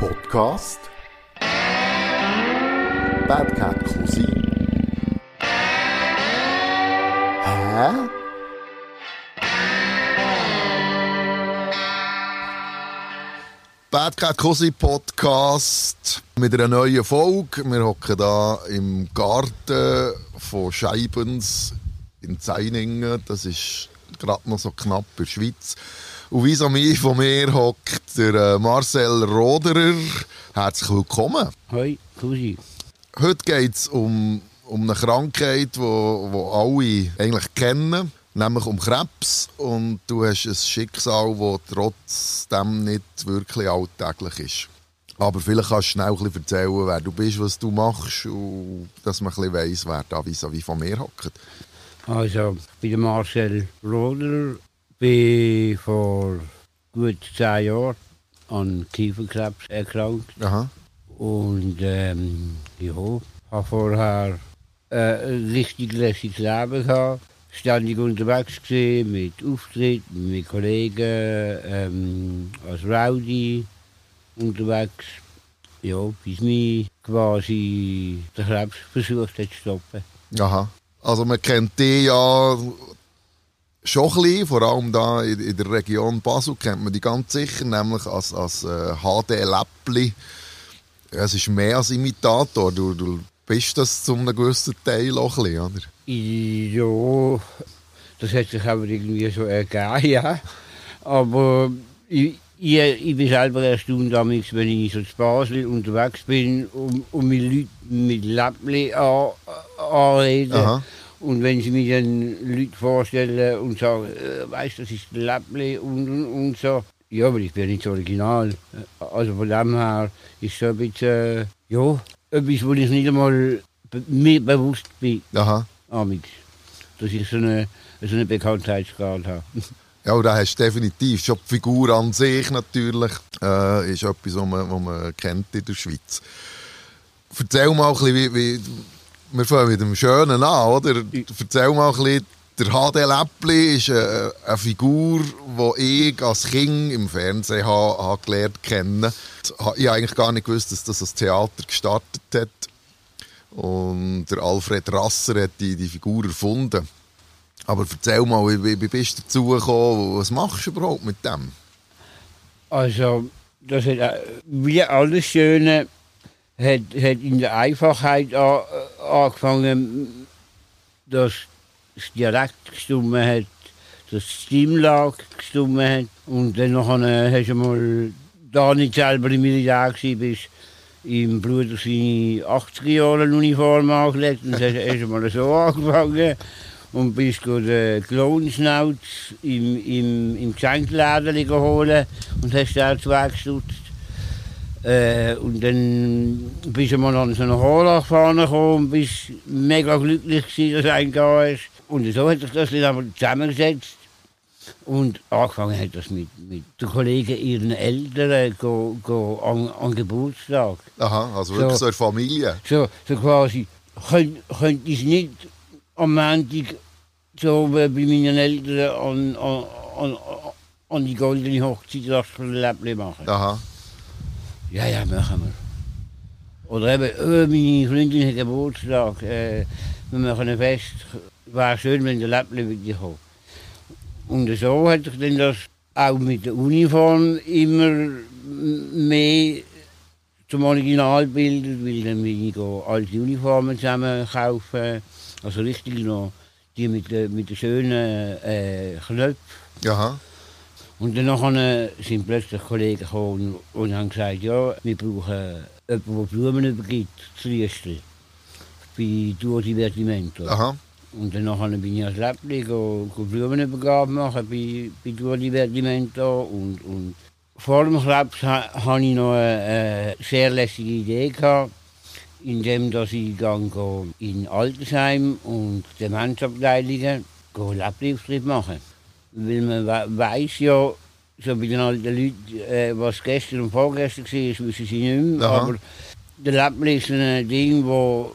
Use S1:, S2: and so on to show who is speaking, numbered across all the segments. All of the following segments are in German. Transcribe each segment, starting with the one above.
S1: Podcast Bad Cat Cousin Hä? Bad Cat Cousin Podcast mit einer neuen Folge. Wir hocken da im Garten von Scheibens in Zeiningen. Das ist gerade noch so knapp in der Schweiz. Und wie mir von mir hockt der äh, Marcel Roderer. Herzlich willkommen.
S2: Hoi, Cousin.
S1: Heute geht es um, um eine Krankheit, die wo, wo alle eigentlich kennen, nämlich um Krebs. Und du hast ein Schicksal, das trotzdem nicht wirklich alltäglich ist. Aber vielleicht kannst du schnell ein bisschen erzählen, wer du bist, was du machst und dass man ein bisschen weiss, wer da vis-à-vis von mir hockt.
S2: Also, ich bin Marcel Roder, bin vor gut zehn Jahren an Kieferkrebs erkrankt.
S1: Aha.
S2: Und ähm, ja, habe vorher äh, ein richtig lässiges Leben gehabt. Ständig unterwegs gewesen, mit Auftritten, mit Kollegen, ähm, als Rowdy unterwegs. Ja, bis mich quasi der Krebs versucht hat zu stoppen.
S1: Aha. Also man kennt die ja schon ein bisschen, vor allem da in, in der Region Basel kennt man die ganz sicher, nämlich als, als äh, HD-Läppli. Es ist mehr als Imitator, du, du bist das zu einem gewissen Teil auch ein bisschen, oder?
S2: Ja, das hat sich aber irgendwie so ergeben, ja. Aber ich, ich, ich bin selber erstaunt, damals, wenn ich so zu Basel unterwegs bin und, und mit Leuten mit Läppli an, anreden.
S1: Aha.
S2: Und wenn sie mir dann Leute vorstellen und sagen, äh, weißt du, das ist Läppli und, und, und so. Ja, aber ich bin nicht original. Also von dem her ist so ein bisschen, äh, ja, etwas, wo ich nicht einmal mir bewusst bin.
S1: Aha.
S2: Amix. Dass ich so eine, so eine Bekanntheitsgrad habe.
S1: Ja, und da hast du definitiv. Schon die Figur an sich natürlich äh, ist etwas, was man, was man kennt in der Schweiz. Erzähl mal ein bisschen, wie, wie wir fangen mit dem Schönen an, oder? Erzähl mal ein bisschen, der HD Läppli ist eine, eine Figur, die ich als Kind im Fernsehen habe, habe gelernt kennen. Ich habe eigentlich gar nicht gewusst, dass das als Theater gestartet hat. Und der Alfred Rasser hat die, die Figur erfunden. Aber erzähl mal, wie, wie bist du dazu gekommen? Was machst du überhaupt mit dem?
S2: Also, das hat, äh, wie alles Schöne hat, hat in der Einfachheit an, angefangen, dass das Dialekt gestummen hat, dass die Stimmlage gestummen hat. Und dann nachher hast du mal, da nicht selber im Militär bist, im Bruder seine 80er Jahre Uniform angelegt und hast erst mal so angefangen. Und bist den Klonschnauz im, im, im Geschenkeladen geholt und hast da zweigestutzt. Äh, und dann bist du mal an so eine Horlach vorne gekommen und bist mega glücklich gewesen, dass einen da ist. Und so hat sich das dann aber zusammengesetzt. Und angefangen hat das mit, mit den Kollegen ihren Eltern go, go an, an Geburtstag.
S1: Aha, also wirklich so,
S2: So.
S1: eine Familie.
S2: So, so quasi, könnt, könnt ich nicht am Montag so bei meinen Eltern an, an, an, an die goldene Hochzeit das Läppchen machen?
S1: Aha.
S2: Ja, ja, machen wir. Oder eben, oh, meine Freundin hat Geburtstag, äh, wir machen ein Fest. Wäre schön, wenn der Läppchen wieder kommt. Und so hat sich dann das auch mit der Uniform immer mehr zum Original bildet, weil dann bin ich alte Uniformen zusammen kaufen. Also richtig noch die mit mit den schönen äh, Knöpfen.
S1: Aha.
S2: Und dann sind plötzlich Kollegen gekommen und haben gesagt, ja, wir brauchen jemanden, der Blumen übergibt, zu Rüstel. Bei Tour Divertimento.
S1: Aha.
S2: Und dann bin ich als Läppli Blumenübergabe machen bei, bei Tour Divertimento. Und, und vor dem Krebs ha, hatte ich noch eine, sehr lässige Idee gehabt, indem dass ich go in Altersheim und Demenzabteilungen Läppli-Auftritt machen. Weil man we weiß ja, so bei den alten Leuten, äh, was gestern und vorgestern war, wissen sie nicht mehr.
S1: Aha.
S2: Aber der Läppli ist ein Ding, wo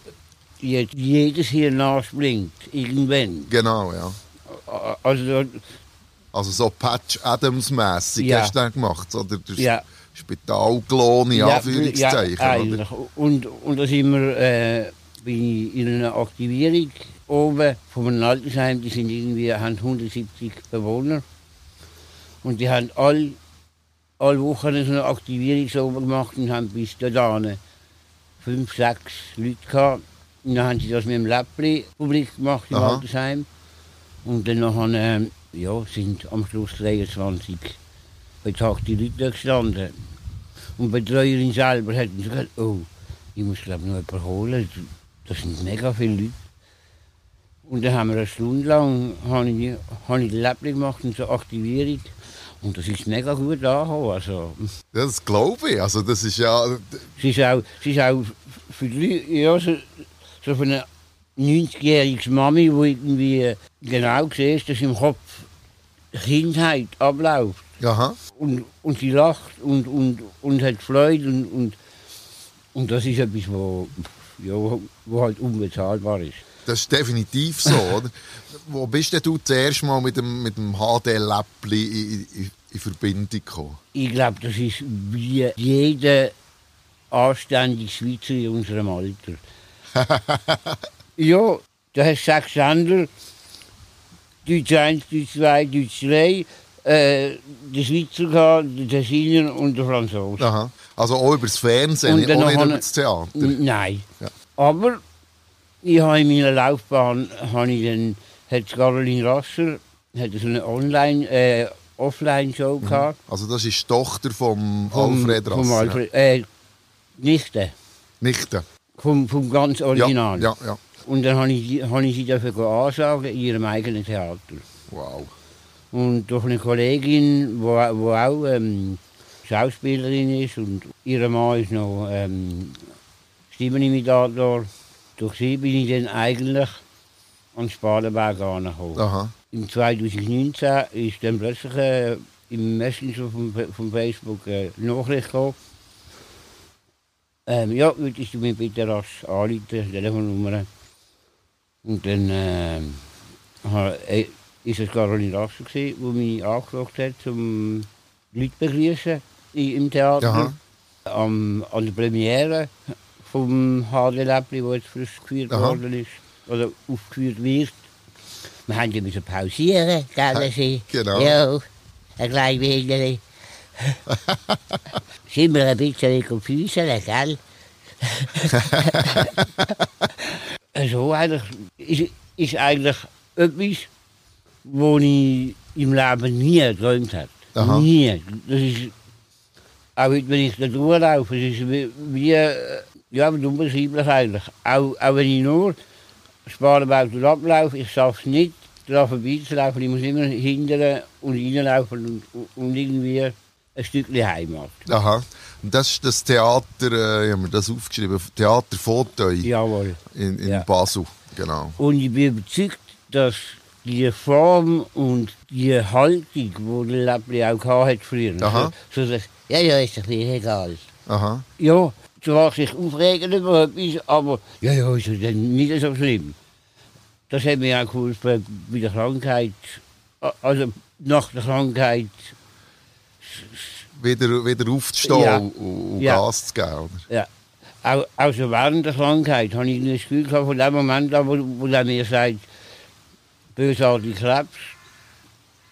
S2: jetzt jedes hier nachspringt, irgendwann.
S1: Genau, ja.
S2: Also,
S1: Also so Patch Adams-mässig
S2: Ja.
S1: hast du gemacht. Oder der,
S2: ja,
S1: Spitalklon in Anführungszeichen.
S2: Ja, eigentlich. Und, und da sind wir äh, bin ich in einer Aktivierung oben von einem Altersheim, die sind irgendwie, haben 170 Bewohner. Und die haben alle, alle Wochen so eine Aktivierung so gemacht und haben bis dahin fünf, sechs Leute gehabt. Und dann haben sie das mit dem Läppli publik gemacht im
S1: Aha.
S2: Altersheim. Und dann nachher, ähm, ja, sind am Schluss 23 betagte Leute da gestanden. Und die Betreuerin selber hat gesagt, oh, ich muss glaube noch jemanden holen. Das sind mega viele Leute. Und dann haben wir eine Stunde lang habe ich, habe ich den Läppli gemacht und so Aktivierung. Und das ist mega gut angekommen. Also,
S1: Das glaube ich. Also das ist ja...
S2: es ist auch, es ist auch für die Leute, ja, so, so für eine 90-jährige Mami, die irgendwie genau sieht, dass im Kopf Kindheit abläuft.
S1: Aha.
S2: Und, und sie lacht und, und, und hat Freude. Und, und, und das ist etwas, wo, ja, wo halt unbezahlbar ist.
S1: Das ist definitiv so, oder? Wo bist denn du zuerst mal mit dem, mit dem HD-Läppli in, in, in Verbindung gekommen?
S2: Ich glaube, das ist wie jeder anständige Schweizer in unserem Alter. ja, da hast du sechs Sender, Deutsch 1, Deutsch 2, Deutsch 3, äh, der Schweizer gehabt, der Tessiner und der Franzose.
S1: Aha. Also auch über das Fernsehen,
S2: Und
S1: nicht über das Theater.
S2: Nein.
S1: Ja.
S2: Aber ich habe in meiner Laufbahn habe ich dann, hat Caroline Rasser hat so eine Online, äh, Offline-Show gehabt.
S1: Also das ist die Tochter vom
S2: vom-
S1: Mhm. Alfred
S2: Vom
S1: Rasser.
S2: Alfred, äh, Nichte.
S1: Nichte.
S2: Vom, vom ganz
S1: Ja,
S2: Original.
S1: ja, ja.
S2: Und dann habe ich, sie- habe ich sie dafür ansagen in ihrem eigenen Theater.
S1: Wow.
S2: Und durch eine Kollegin, die wo auch ähm, Schauspielerin ist und ihr Mann ist noch ähm, Stimmenimitator. Durch sie bin ich dann eigentlich an Spalenberg angekommen.
S1: Aha.
S2: Im 2019 ist dann plötzlich äh, im Messenger von, von Facebook eine Nachricht gekommen. Ähm, ja, würdest du mir bitte rasch anrufen, Telefonnummer. Und dann ähm, äh, ist es Caroline Rasser, die mich angefragt hat, zum Leute begrüßen im Theater.
S1: Aha.
S2: Am, an der Premiere vom HD Läppli, wo jetzt frisch
S1: Aha.
S2: worden ist, oder aufgeführt wird. Wir haben ja müssen pausieren, gell,
S1: genau.
S2: Ja, ein klein wenig. Sind wir ein bisschen konfusen, gell? so eigentlich ist, ist eigentlich etwas, was ich im Leben nie geträumt habe.
S1: Aha.
S2: Nie. Das ist, auch wenn ich da durchlaufe, es ist wie, wie ja, unbeschreiblich eigentlich. Auch, auch wenn ich nur Sparenberg dort ablaufe, ich schaffe es nicht, daran vorbeizulaufen. Ich muss immer hindern und reinlaufen und, und irgendwie ein Stückchen Heimat.
S1: Aha. Und das ist das Theater, äh, ich habe mir das aufgeschrieben, Theater Fauteuil
S2: Jawohl.
S1: in, in
S2: Ja.
S1: Basel. Genau.
S2: Und ich bin überzeugt, dass die Form und die Haltung, die der Läppli auch hatte früher,
S1: Aha.
S2: so, so dass, ja, ja, ist doch mir egal.
S1: Aha.
S2: Ja, du magst dich aufregen über etwas, aber ja, ja, ist ja nicht so schlimm. Das hat mir auch geholfen bei der Krankheit, also nach der Krankheit,
S1: Wieder, wieder aufzustehen
S2: Ja.
S1: und,
S2: Ja.
S1: Gas zu geben. Oder?
S2: ja. Auch, also während der Krankheit habe ich das Gefühl gehabt, von dem Moment an, wo, wo er mir sagt, bösartig Krebs,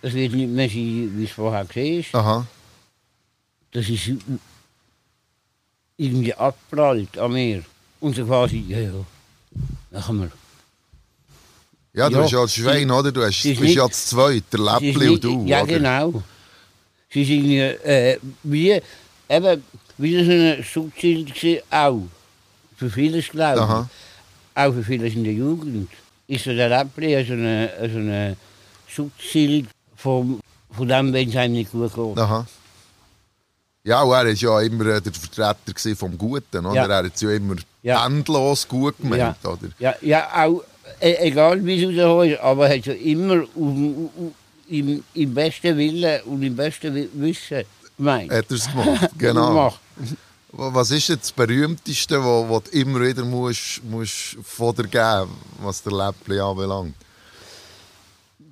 S2: es wird nicht mehr sein, wie es vorher war.
S1: Aha.
S2: Das ist irgendwie abgeprallt an mir. Und so quasi, ja, ja, machen wir.
S1: Ja, du
S2: Ja.
S1: bist ja das Schwein, oder? Du hast, bist
S2: nicht-
S1: ja das Zweite, der Läppli und du.
S2: Ja,
S1: oder?
S2: genau. Sie ist irgendwie, äh, wie, eben, wie so ein Schutzschild gewesen, auch. Für vieles, glaube ich.
S1: Aha.
S2: Auch für vieles in der Jugend. Ist so der Läppli so ein so eine von dem, wenn es einem nicht gut geht.
S1: Aha. Ja, und er war ja immer äh, der Vertreter vom Guten, oder?
S2: Ja.
S1: Er hat es ja immer
S2: Ja.
S1: endlos gut gemeint,
S2: Ja.
S1: oder?
S2: Ja, ja auch, e egal wie es rausgekommen ist, aber er hat ja immer dem- auf, im, im besten Willen und im besten Wi- Wissen gemeint.
S1: Hat er es gemacht, genau. Was ist jetzt das Berühmteste, was, was du immer wieder musst, musst von dir geben was der Läppli anbelangt?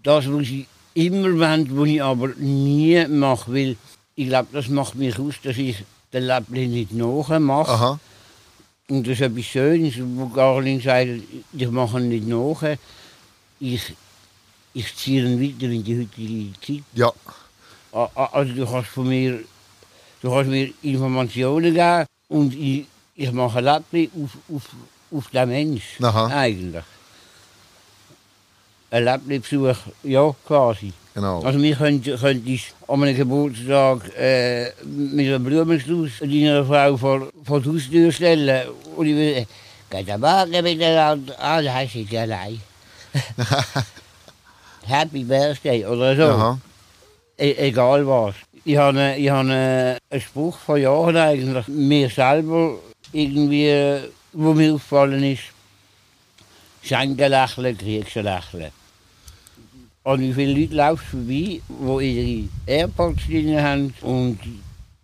S2: Das, was ich immer wollte, was ich aber nie mache, weil ich glaube, das macht mich aus, dass ich den Läppli nicht nachmache.
S1: Aha.
S2: Und das ist etwas Schönes, wo Garling sagt, ich mache ihn nicht nach. Ich, ich ziehe ihn weiter in die heutige Zeit.
S1: Ja.
S2: Also du kannst von mir, du kannst mir Informationen geben und ich, ich mache ein Läppli auf, auf, auf den Mensch.
S1: Aha.
S2: Eigentlich. Ein Läppli-Besuch, ja, quasi.
S1: Genau.
S2: Also wir könnten, könntest an einem Geburtstag äh, mit einem Blumenstrauß deiner Frau vor, vor die Haustür stellen und ich würde «Geht am Morgen miteinander?» «Ah, da ist sie allein.» «Happy Birthday» oder so.
S1: Aha.
S2: E egal was. Ich habe, ich habe einen Spruch von Jahren eigentlich, mir selber irgendwie, wo mir aufgefallen ist, schenken lächeln, kriegst ein Lächeln. An wie viele Leute laufst du vorbei, die ihre Airpods drin haben und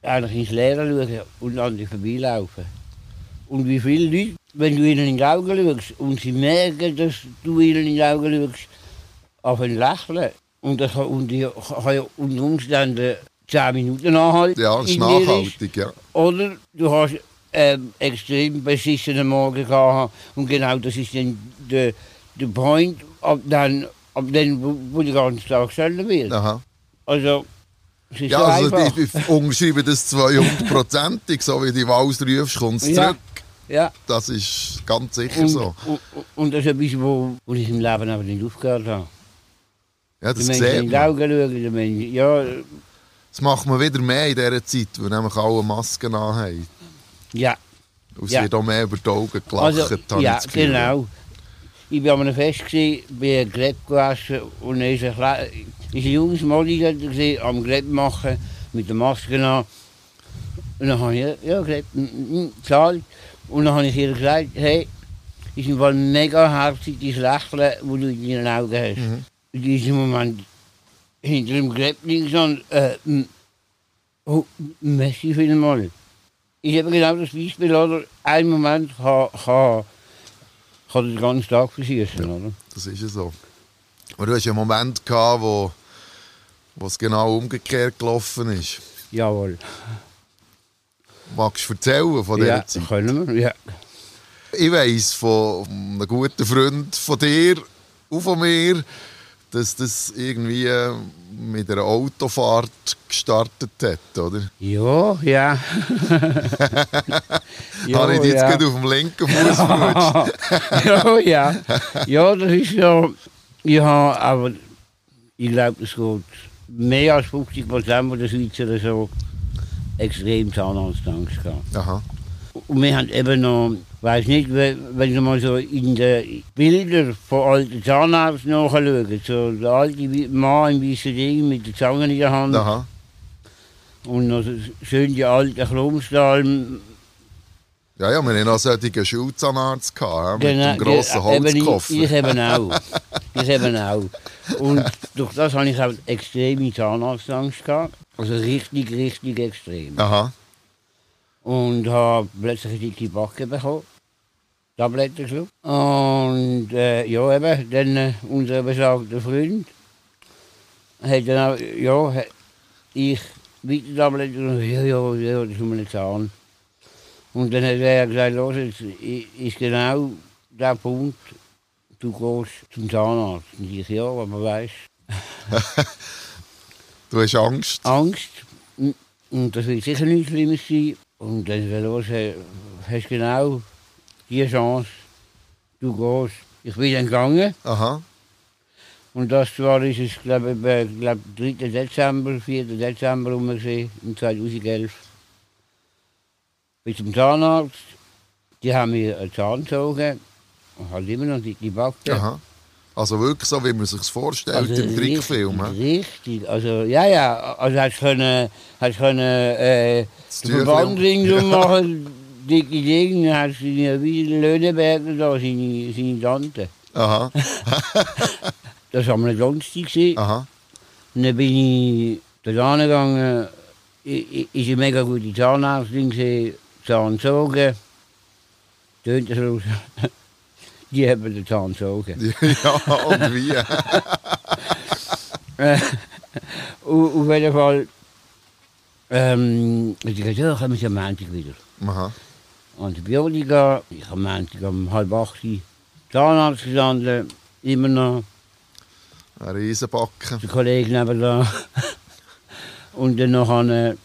S2: eigentlich ins Leere schauen und an dich vorbeilaufen. Und wie viele Leute, wenn du ihnen in die Augen schaust und sie merken, dass du ihnen in die Augen schaust, auf ein Lächeln. Und das kann, kann ja unter Umständen 10 Minuten anhalten.
S1: Ja, das ist
S2: dir
S1: nachhaltig, ja.
S2: Oder du hast ähm, extrem beschissenen Morgen gehabt und genau das ist dann der, der Point, ab dann, ab dann wo der ganze Tag stellen wird.
S1: Aha.
S2: Also, es ist
S1: Ja,
S2: so
S1: also
S2: einfach.
S1: ich, ich unterschreibe das 200-prozentig, so wie die Wahl rufst, kommt es
S2: Ja.
S1: zurück.
S2: ja.
S1: Das ist ganz sicher
S2: Und,
S1: so.
S2: und, und das ist etwas, wo, wo ich im Leben aber nicht aufgehört habe.
S1: Ja,
S2: Die
S1: das
S2: Menschen in
S1: sieht
S2: die. Augen schauen, die Menschen, ja,
S1: Das macht man wieder mehr in dieser Zeit, weil nämlich alle Masken anhaben.
S2: ja.
S1: Und es
S2: Ja.
S1: wird auch mehr über die Augen gelacht,
S2: Also,
S1: habe ich
S2: ja, genau. Ich war an einem Fest, gewesen, bin ein Greb gewaschen und dann ist ein, Kle- ist ein junges gewesen, am Greb machen, mit der Maske an. Und dann habe ich, ja, Greb, mm, mm, gezahlt. Und dann habe ich ihr gesagt, hey, ist im Fall mega herzig, dein Lächeln, das du in deinen Augen hast.
S1: Mhm.
S2: Und die ist im Moment hinter dem Greb links an, äh, oh, merci vielmals. Ich habe genau das Beispiel, oder? Ein Moment kann, kann, kann den ganzen Tag verschießen, oder?
S1: Das ist ja so. Aber du hast ja einen Moment gehabt, wo, wo es genau umgekehrt gelaufen ist.
S2: Jawohl.
S1: Magst du erzählen von dieser
S2: Ja,
S1: Zeit?
S2: können wir, ja.
S1: Ich weiss von einem guten Freund von dir und von mir, dass das irgendwie mit einer Autofahrt gestartet hat, oder?
S2: Ja, ja.
S1: Habe ich dich jetzt
S2: ja.
S1: gerade auf dem linken Fuß verrutscht?
S2: ja, ja. Ja, das ist ja. Habe aber, ich glaube, es geht mehr als 50 Prozent der Schweizer so extrem Zahnarztangst gehabt.
S1: Aha.
S2: Und wir haben eben noch, weiß nicht, we- wenn Sie mal so in den Bildern von alten Zahnärzten nachschauen, so der alte Mann im weißen Ding mit der Zange in der Hand
S1: Aha.
S2: und noch schön die alten Chromstahl.
S1: Ja, ja, wir hatten auch solche Schulzahnarzt gehabt, mit
S2: Genau,
S1: dem grossen
S2: eben ich-
S1: Holzkoffer.
S2: Ich eben auch. Ich eben auch. Und durch das habe ich auch extreme Zahnarztangst gehabt. Also richtig, richtig extrem.
S1: Aha.
S2: Und habe plötzlich eine dicke Backe bekommen. Tabletten geschluckt. Und äh, ja, eben, dann äh, unser besagter Freund hat dann auch, ja, hat ich weiter Tabletten genommen, ja, ja, ja, das ist nur ein Zahn. Und dann hat er gesagt, los, jetzt ist genau der Punkt, du gehst zum Zahnarzt. Und ich, ja, aber weißt
S1: Du hast Angst.
S2: Angst. Und- Und das wird sicher nichts Schlimmes sein. Und dann los, äh, hast genau die Chance, du gehst. Ich bin dann gegangen.
S1: Aha.
S2: Und das war, ist es, glaube ich, äh, glaub, 3. Dezember, 4. Dezember rum gewesen, im 2011. Bin zum Zahnarzt. Die haben mir einen Zahn gezogen. Und halt immer noch die, die Backe.
S1: Aha. Also wirklich so, wie man sich vorstellt im Trickfilm. hä?
S2: Richtig, also ja, ja, also hast können, hast können äh, Verband ringsum machen, dicke Dinge, hast seine wie Löhneberger da, seine, seine Tante.
S1: Aha.
S2: Das war am Donnerstag.
S1: Aha.
S2: Und dann bin ich da gegangen, i- i- ist eine mega gute Zahnärztin gewesen, Zahn gezogen. Tönt das raus. Die haben den Zahn gezogen.
S1: ja, und wie?
S2: Äh, auf jeden Fall Ähm, ich gesagt, ja, kommen Sie am Montag wieder.
S1: Aha.
S2: Antibiotika, ich habe am Montag um halb acht Zahnarzt gestanden, immer noch,
S1: Ein Riesenbacken.
S2: der Kollege nebenan. Und dann noch eine,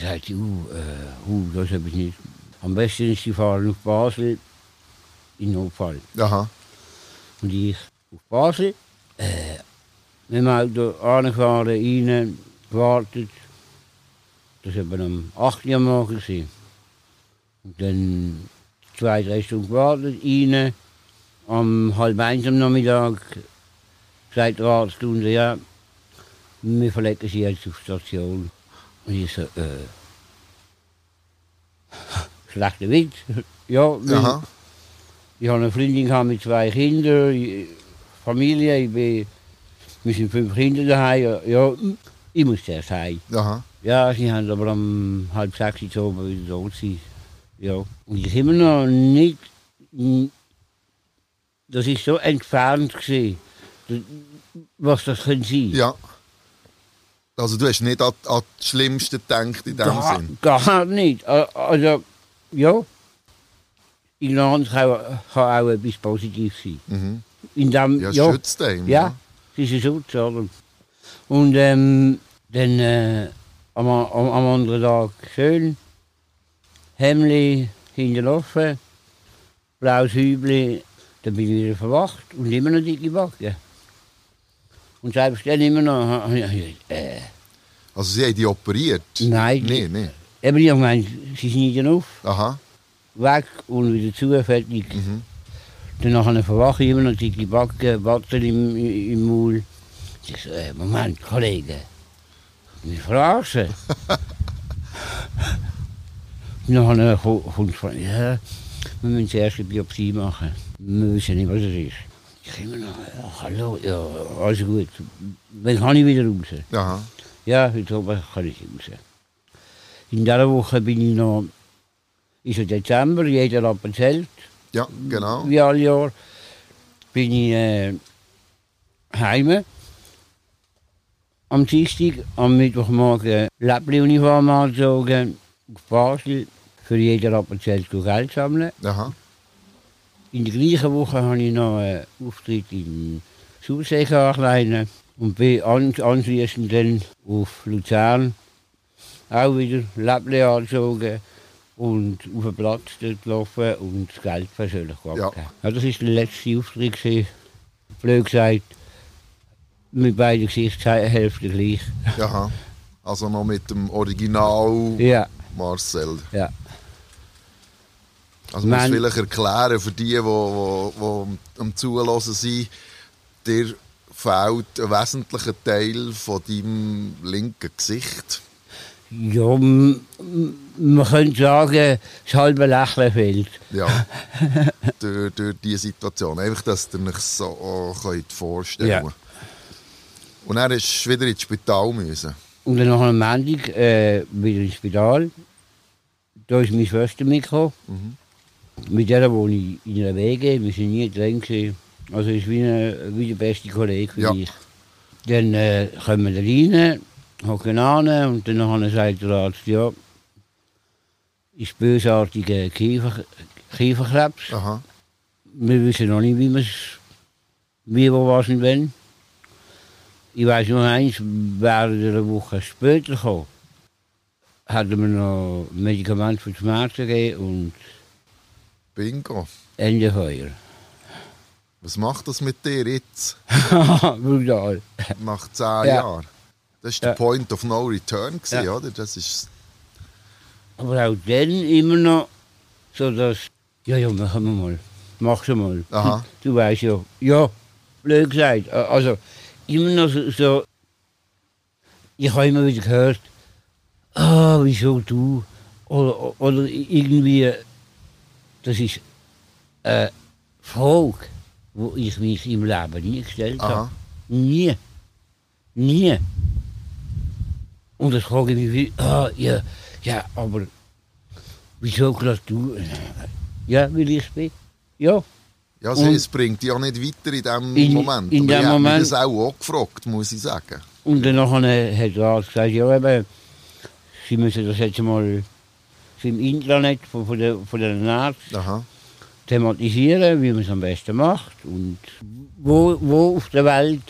S2: sagt sie, uh, äh, uh, das habe ich nicht. Am besten ist, Sie fahren auf Basel in Notfall.
S1: Aha.
S2: Und ich auf Basel, äh, mit dem Auto angefahren, rein, gewartet. Das war eben um 8 Uhr am Morgen. gewesen. Und dann zwei, drei Stunden gewartet, rein. Um halb eins am Nachmittag sagt der Arzt, und ja, wir verlegen Sie jetzt auf Station. Und ich so, äh, schlechter Witz. ja,
S1: Aha.
S2: Ich habe eine Freundin gehabt mit zwei Kindern, Familie, ich bin, wir sind fünf Kinder daheim. Ja, ich muss zuerst heim.
S1: Aha.
S2: Ja, sie haben aber um halb sechs Uhr oben wieder tot sein. Ja. Und ich immer noch nicht. Das ist so entfernt gewesen, das- was das können sein.
S1: Ja. Also du hast nicht an, an das Schlimmste gedacht in dem
S2: gar,
S1: Sinn.
S2: gar nicht. Also, ja. Ignoranz kann, kann auch etwas Positives sein.
S1: Mhm.
S2: In dem,
S1: Ja,
S2: ja,
S1: schützt einen.
S2: Ja, das ist ein Schutz, oder? Und ähm, dann äh, am, am, am anderen Tag schön, Hemli hinterlaufen, blaues Hübli, dann bin ich wieder verwacht und immer noch dicke Backen. Und selbst dann immer noch, äh,
S1: Also sie haben die operiert?
S2: nein,
S1: Nein, nein.
S2: eben ich gemeint, sie schneiden auf,
S1: Aha.
S2: Weg und wieder zu, fertig.
S1: Mhm.
S2: Dann nachher verwache ich immer noch dicke Backen, Watte im, im Maul. Ich so, äh, Moment, Kollege, wir verarschen. Nachher ko- kommt von, ja, wir müssen zuerst eine Biopsie machen. Wir wissen nicht, was es ist. Ich immer noch, ja, hallo, ja, alles gut. Wann kann ich wieder raus?
S1: Aha.
S2: Ja, heute Abend kann ich raus. In dieser Woche bin ich noch, ist es Dezember, jeder Appenzelt,
S1: Ja, genau.
S2: wie alle Jahre, bin ich äh, heim. Am Dienstag, am Mittwochmorgen Läppli-Uniform angezogen, auf Basel, für jeden Appenzelt Geld sammeln.
S1: Aha.
S2: In der gleichen Woche habe ich noch einen Auftritt in Sursee ankleiden und bin an, anschließend dann auf Luzern auch wieder Läppli angezogen und auf den Platz dort gelaufen und das Geld persönlich
S1: Ja.
S2: abgegeben. Ja. das war der letzte Auftritt. gewesen. Blöd gesagt, mit beiden Gesichtshälften gleich.
S1: Aha. Also noch mit dem Original
S2: Ja,
S1: Marcel.
S2: ja.
S1: Also muss vielleicht erklären für die, die, die, am- Zuhören sind, dir fehlt ein wesentlicher Teil von deinem linken Gesicht.
S2: Ja, man könnte sagen, das halbe Lächeln fehlt.
S1: Ja. durch, durch diese Situation. Einfach, dass ihr euch so könnt vorstellen
S2: Ja.
S1: könnt. Und dann ist wieder ins Spital müssen.
S2: Und dann nach einem Montag äh, wieder ins Spital. Da ist meine Schwester mitgekommen. Mit der wohne ich in einer Wege. Wir sind nie drin. Gewesen. Also ist wie, eine, wie der beste Kollege für
S1: Ja.
S2: mich. Dann äh, kommen wir rein, hocken an und dann sagt der Arzt, ja, ist bösartiger Kiefer, Kieferkrebs.
S1: Aha.
S2: Wir wissen noch nicht, wie wir es, wie, wo, was und wenn. Ich weiß nur eins, während einer Woche später gekommen, hatten wir noch Medikamente für die Schmerzen gegeben und
S1: Bingo.
S2: Ende Feuer.
S1: Was macht das mit dir jetzt,
S2: Brutal.
S1: nach zehn
S2: Ja.
S1: Jahren? Das war der
S2: Ja.
S1: Point of No Return, gewesen,
S2: Ja.
S1: oder? Das ist,
S2: Aber auch dann immer noch so, dass, ja, ja, machen wir mal. Mach's mal.
S1: Aha.
S2: Du weißt ja, ja, blöd gesagt. Also, immer noch so, so ich habe immer wieder gehört, ah, wieso du? Oder, oder irgendwie, das ist eine Frage, die ich mich im Leben nie gestellt habe.
S1: aha.
S2: Nie. Nie. Und das frage ich mich, wie, ah, ja, ja, aber wieso gerade du? Ja, weil ich es bin. Ja,
S1: Ja,
S2: Und-
S1: es bringt auch nicht weiter in diesem
S2: In-
S1: Moment.
S2: in dem
S1: ich habe mich
S2: Moment-
S1: das auch, auch gefragt, muss ich sagen.
S2: und dann nachher hat Arzt gesagt, ja, eben, sie müssen das jetzt mal im Internet von, von, der, von der Arzt
S1: Aha.
S2: thematisieren, wie man es am besten macht und wo, wo auf der Welt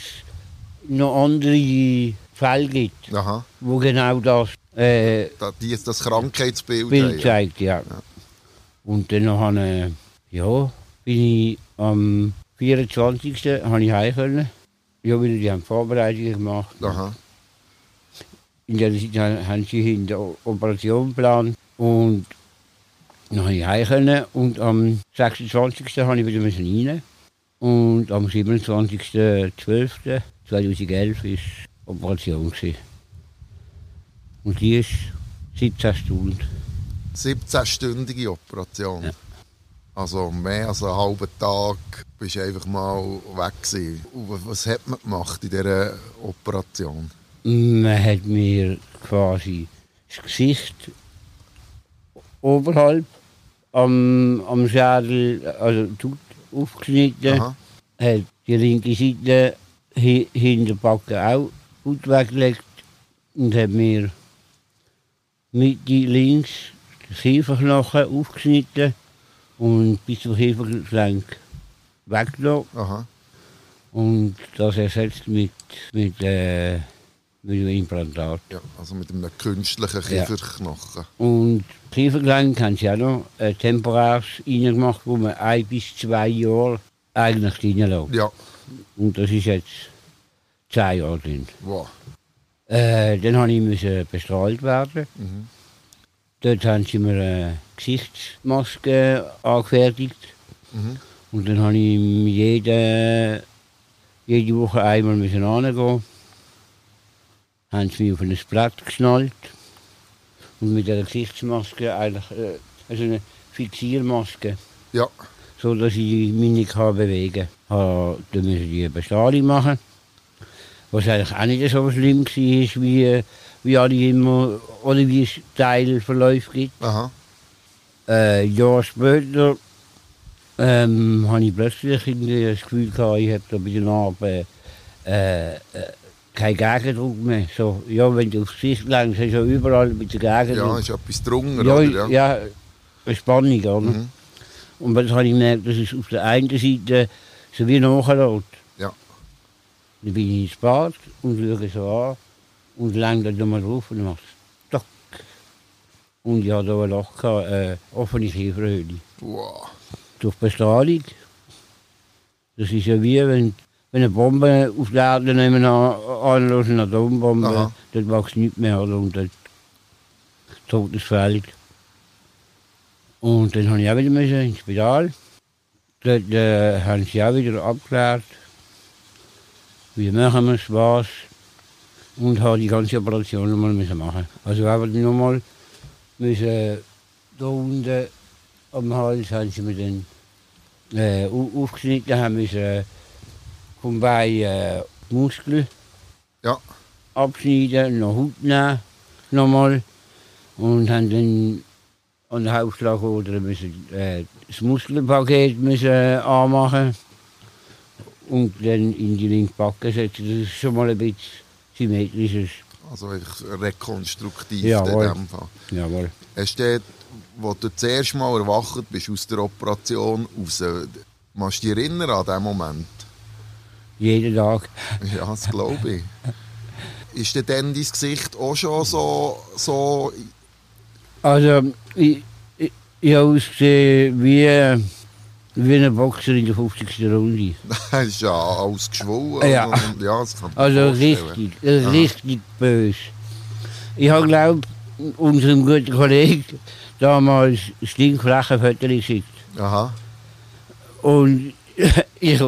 S2: noch andere Fälle gibt,
S1: Aha.
S2: wo genau das äh,
S1: Da, die, das Krankheitsbild
S2: Bild
S1: haben.
S2: zeigt, ja. Und dann habe ja, bin ich am 24. habe ich heim können. Ja, weil die haben Vorbereitungen gemacht.
S1: Aha.
S2: In der Zeit haben- sie in der Operation geplant. Und dann habe ich heim können. Und am 26. habe ich wieder rein. Und am 27.12.2011 war die Operation. Gewesen. Und die ist 17 Stunden.
S1: 17-stündige Operation.
S2: Ja.
S1: Also mehr als einen halben Tag bist du einfach mal weg gewesen. Und was hat man gemacht in dieser Operation?
S2: Man hat mir quasi das Gesicht oberhalb am, am Schädel also aufgeschnitten,
S1: Aha.
S2: hat die linke Seite hi, hinter der Backe auch gut weggelegt und hat mir Mitte links das Kieferknochen aufgeschnitten und bis zum Kiefergelenk weggelassen.
S1: Aha.
S2: Und das ersetzt mit, mit, äh, mit einem Implantat.
S1: Ja, also mit einem künstlichen
S2: Ja.
S1: Kieferknochen.
S2: Und Kiefergelenk haben sie auch noch äh, temporär reingemacht, wo man ein bis zwei Jahre eigentlich reinlässt.
S1: Ja,
S2: Und das ist jetzt zehn Jahre drin.
S1: wow.
S2: Äh, dann habe ich müssen bestrahlt werden.
S1: Mhm.
S2: Dort haben sie mir eine Gesichtsmaske angefertigt.
S1: Mhm.
S2: Und dann habe ich jede, jede Woche einmal müssen hingehen. Haben sie mich auf ein Blatt geschnallt. Und mit der Gesichtsmaske eigentlich, äh, also eine Fixiermaske,
S1: Ja,
S2: so dass ich mich nicht bewegen kann. Dann müssen die eine Bestrahlung machen. Was eigentlich auch nicht so schlimm war, wie, wie alle immer, oder wie es Teilverläufe gibt.
S1: aha.
S2: Äh, ein Jahr später ähm, habe ich plötzlich irgendwie das Gefühl gehabt, ich habe da bei der Narbe äh, äh, keinen Gegendruck mehr. So, ja, wenn du aufs Gesicht längst, hast du ja überall mit
S1: Ja,
S2: Gegendruck.
S1: ist etwas drunter,
S2: ja,
S1: oder?
S2: ja,
S1: Ja.
S2: eine Spannung, oder?
S1: Mhm.
S2: Und dann habe ich gemerkt, dass es auf der einen Seite so wie nachlässt. Dann bin ich ins Bad und schaue so an und lang da nochmal drauf und dann es Stock. Und ich hatte da ein Loch, gehabt, äh, offene Kieferhöhle.
S1: Wow.
S2: durch Bestrahlung. Das ist ja wie wenn, wenn eine Bombe auf der Erde nehmen anlässt, eine Atombombe,
S1: Aha.
S2: dort wächst nichts mehr oder? und dort totes Feld. Und dann habe ich auch wieder ins Spital. Dort äh, haben sie auch wieder abgeklärt, wie machen wir es, was. Und habe die ganze Operation nochmal müssen machen. Also einfach nochmal müssen da unten am Hals haben sie mir dann äh, au- aufgeschnitten, haben müssen äh, vom Bein äh, die Muskeln
S1: Ja.
S2: abschneiden, noch Haut nehmen, nochmal. Und haben dann an der Hauptschlag oder müssen äh, das Muskelpaket müssen, äh, anmachen und dann in die linke Backe setzen. Das ist schon mal ein bisschen symmetrisches.
S1: Also rekonstruktiv
S2: Jawohl.
S1: in dem Fall.
S2: Jawohl.
S1: Du, dort, wo du das erste Mal erwacht bist aus der Operation raus, kannst du dich erinnern an diesen Moment?
S2: Jeden Tag.
S1: Ja, das glaube ich. Ist denn dann dein Gesicht auch schon so, so
S2: Also, ich, ich, ich habe ausgesehen wie, wie ein Boxer in der 50. Runde.
S1: Das ist ja alles geschwollen.
S2: Ja.
S1: Und, ja, das kann
S2: Also richtig, richtig böse. Ich habe, glaube unserem guten Kollegen damals stinkflache Fotos geschickt.
S1: Aha.
S2: Und ich,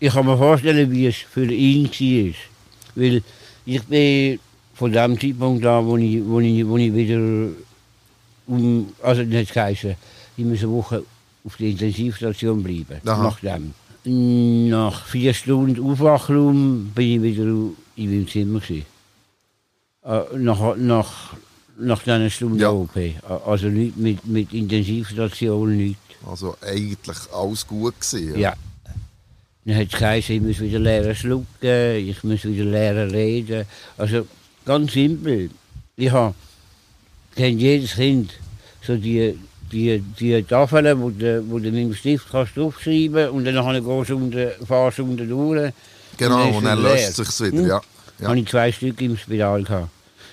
S2: ich kann mir vorstellen, wie es für ihn war. Weil ich bin von dem Zeitpunkt an, wo ich, wo ich, wo ich wieder, um, also nicht geheißen, ich muss eine Woche auf der Intensivstation bleiben.
S1: Aha.
S2: Nach dem. Nach vier Stunden Aufwachraum bin ich wieder in meinem Zimmer. Gewesen. Äh, nach, nach, nach dieser Stunde
S1: Ja.
S2: OP. Also nicht mit, mit Intensivstation, nichts.
S1: Also eigentlich alles gut gewesen.
S2: Ja. Dann hat es geheißen, ich muss wieder lernen schlucken, ich muss wieder lernen reden. Also ganz simpel. Ich habe kennt jedes Kind. So die, die, die Tafeln, wo du, wo du mit dem Stift kannst draufschreiben und dann nachher gehst du unten, fahrst du unten durch.
S1: Genau,
S2: Und
S1: und
S2: dann
S1: löst es sich wieder,
S2: Hm.
S1: ja. ja.
S2: habe ich zwei Stück im Spital gehabt.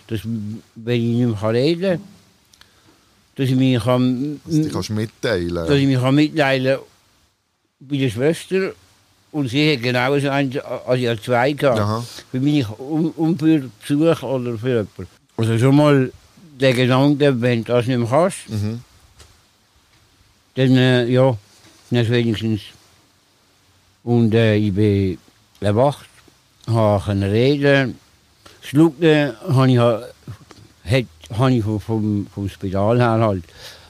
S2: Dass, wenn ich nicht mehr reden kann, dass ich mich, kann,
S1: kannst mitteilen
S2: dass ich mich kann mitteilen bei der Schwester und sie hat genau so eins, also ich hatte zwei gehabt.
S1: Aha.
S2: Für mich um, um für Besuch oder für jemanden. Also schon mal der Gedanke, wenn du das nicht mehr kannst,
S1: Mhm.
S2: Dann äh, ja, dann wenigstens. Und äh, ich bin erwacht, habe reden. Schlucken habe ich, ha- hat, habe ich vom, vom, vom Spital her halt.